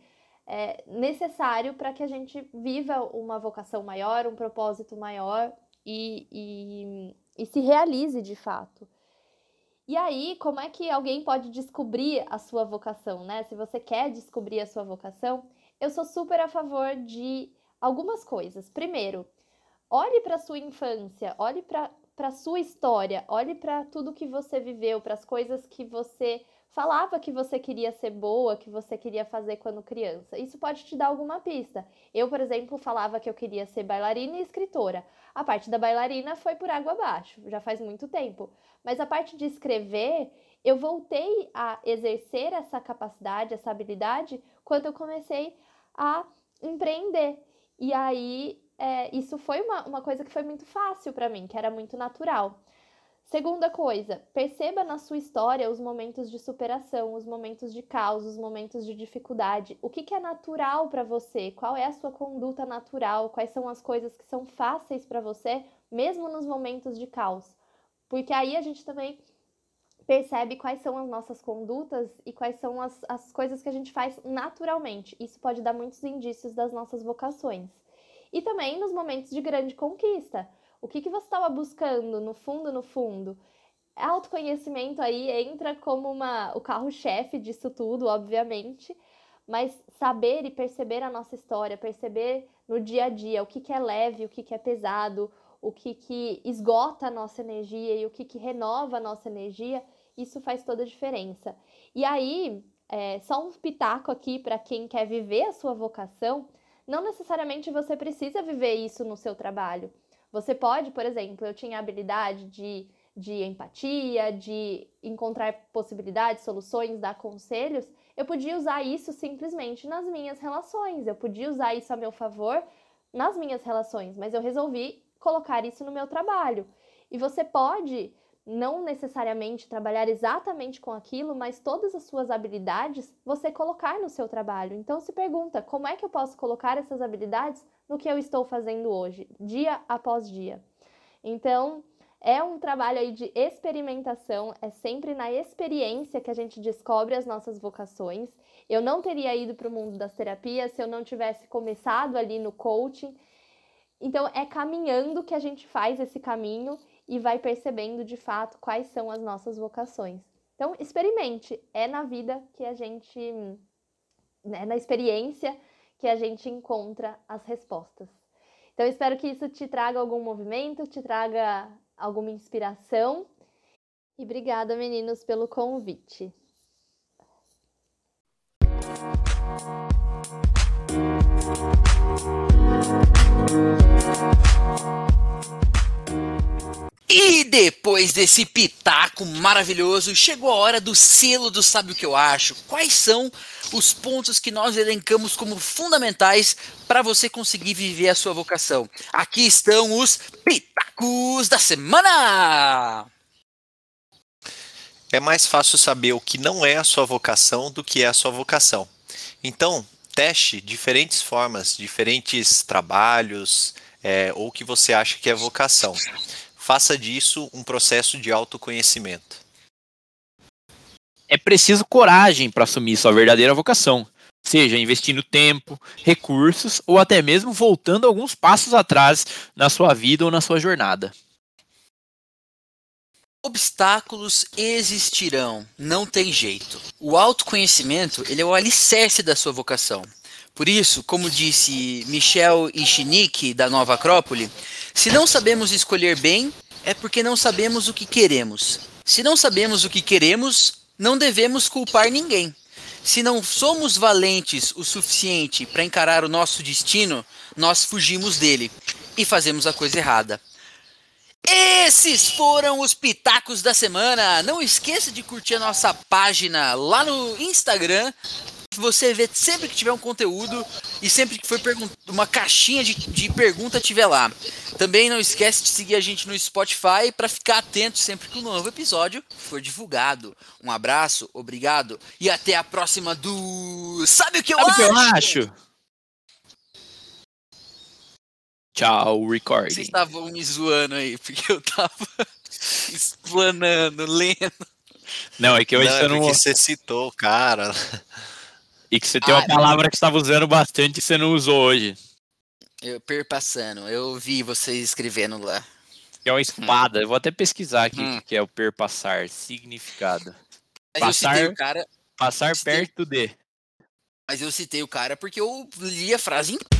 é, necessário para que a gente viva uma vocação maior, um propósito maior e, e, e se realize de fato. E aí, como é que alguém pode descobrir a sua vocação, né? Se você quer descobrir a sua vocação, eu sou super a favor de algumas coisas. Primeiro, olhe para sua infância, olhe para a sua história, olhe para tudo que você viveu, para as coisas que você falava que você queria ser boa, que você queria fazer quando criança. Isso pode te dar alguma pista. Eu, por exemplo, falava que eu queria ser bailarina e escritora. A parte da bailarina foi por água abaixo, já faz muito tempo. Mas a parte de escrever, eu voltei a exercer essa capacidade, essa habilidade, quando eu comecei a empreender. E aí, é, isso foi uma, uma coisa que foi muito fácil para mim, que era muito natural. Segunda coisa, perceba na sua história os momentos de superação, os momentos de caos, os momentos de dificuldade. O que, que é natural para você? Qual é a sua conduta natural? Quais são as coisas que são fáceis para você, mesmo nos momentos de caos? Porque aí a gente também percebe quais são as nossas condutas e quais são as, as coisas que a gente faz naturalmente. Isso pode dar muitos indícios das nossas vocações. E também nos momentos de grande conquista. O que, que você estava buscando no fundo, no fundo? Autoconhecimento aí entra como uma, o carro-chefe disso tudo, obviamente, mas saber e perceber a nossa história, perceber no dia a dia o que, que é leve, o que, que é pesado, o que, que esgota a nossa energia e o que, que renova a nossa energia, isso faz toda a diferença. E aí, é, só um pitaco aqui para quem quer viver a sua vocação, não necessariamente você precisa viver isso no seu trabalho. Você pode, por exemplo, eu tinha a habilidade de, de empatia, de encontrar possibilidades, soluções, dar conselhos, eu podia usar isso simplesmente nas minhas relações, eu podia usar isso a meu favor nas minhas relações, mas eu resolvi colocar isso no meu trabalho. E você pode não necessariamente trabalhar exatamente com aquilo, mas todas as suas habilidades você colocar no seu trabalho. Então se pergunta, como é que eu posso colocar essas habilidades no que eu estou fazendo hoje, dia após dia? Então, é um trabalho aí de experimentação, é sempre na experiência que a gente descobre as nossas vocações. Eu não teria ido para o mundo das terapias se eu não tivesse começado ali no coaching. Então, é caminhando que a gente faz esse caminho e vai percebendo de fato quais são as nossas vocações. Então, experimente. É na vida que a gente, né, na experiência que a gente encontra as respostas. Então, espero que isso te traga algum movimento, te traga alguma inspiração. E obrigada, meninos, pelo convite. E depois desse pitaco maravilhoso, chegou a hora do selo do Sabe o que eu acho. Quais são os pontos que nós elencamos como fundamentais para você conseguir viver a sua vocação? Aqui estão os pitacos da semana! É mais fácil saber o que não é a sua vocação do que é a sua vocação. Então, teste diferentes formas, diferentes trabalhos, é, ou o que você acha que é vocação. Faça disso um processo de autoconhecimento. É preciso coragem para assumir sua verdadeira vocação, seja investindo tempo, recursos ou até mesmo voltando alguns passos atrás na sua vida ou na sua jornada. Obstáculos existirão, não tem jeito. O autoconhecimento ele é o alicerce da sua vocação. Por isso, como disse Michel Ichinique, da Nova Acrópole, se não sabemos escolher bem, é porque não sabemos o que queremos. Se não sabemos o que queremos, não devemos culpar ninguém. Se não somos valentes o suficiente para encarar o nosso destino, nós fugimos dele e fazemos a coisa errada. Esses foram os pitacos da semana. Não esqueça de curtir a nossa página lá no Instagram. Você vê sempre que tiver um conteúdo e sempre que for uma caixinha de, de pergunta tiver lá. Também não esquece de seguir a gente no Spotify para ficar atento sempre que um novo episódio for divulgado. Um abraço, obrigado e até a próxima do Sabe o que eu Sabe acho? O que eu acho? Tchau, recording. Vocês estavam me zoando aí, porque eu tava *laughs* explanando, lendo. Não, é que hoje não, é não. porque você citou, cara. E que você tem uma Ah, palavra que você estava usando bastante e você não usou hoje. Eu perpassando, eu vi vocês escrevendo lá. Que é uma espada. Eu vou até pesquisar aqui Hum. o que é o perpassar. Significado. Mas eu Passar- o cara, Passar Citei. perto de. mas eu citei o cara porque eu li a frase inteira.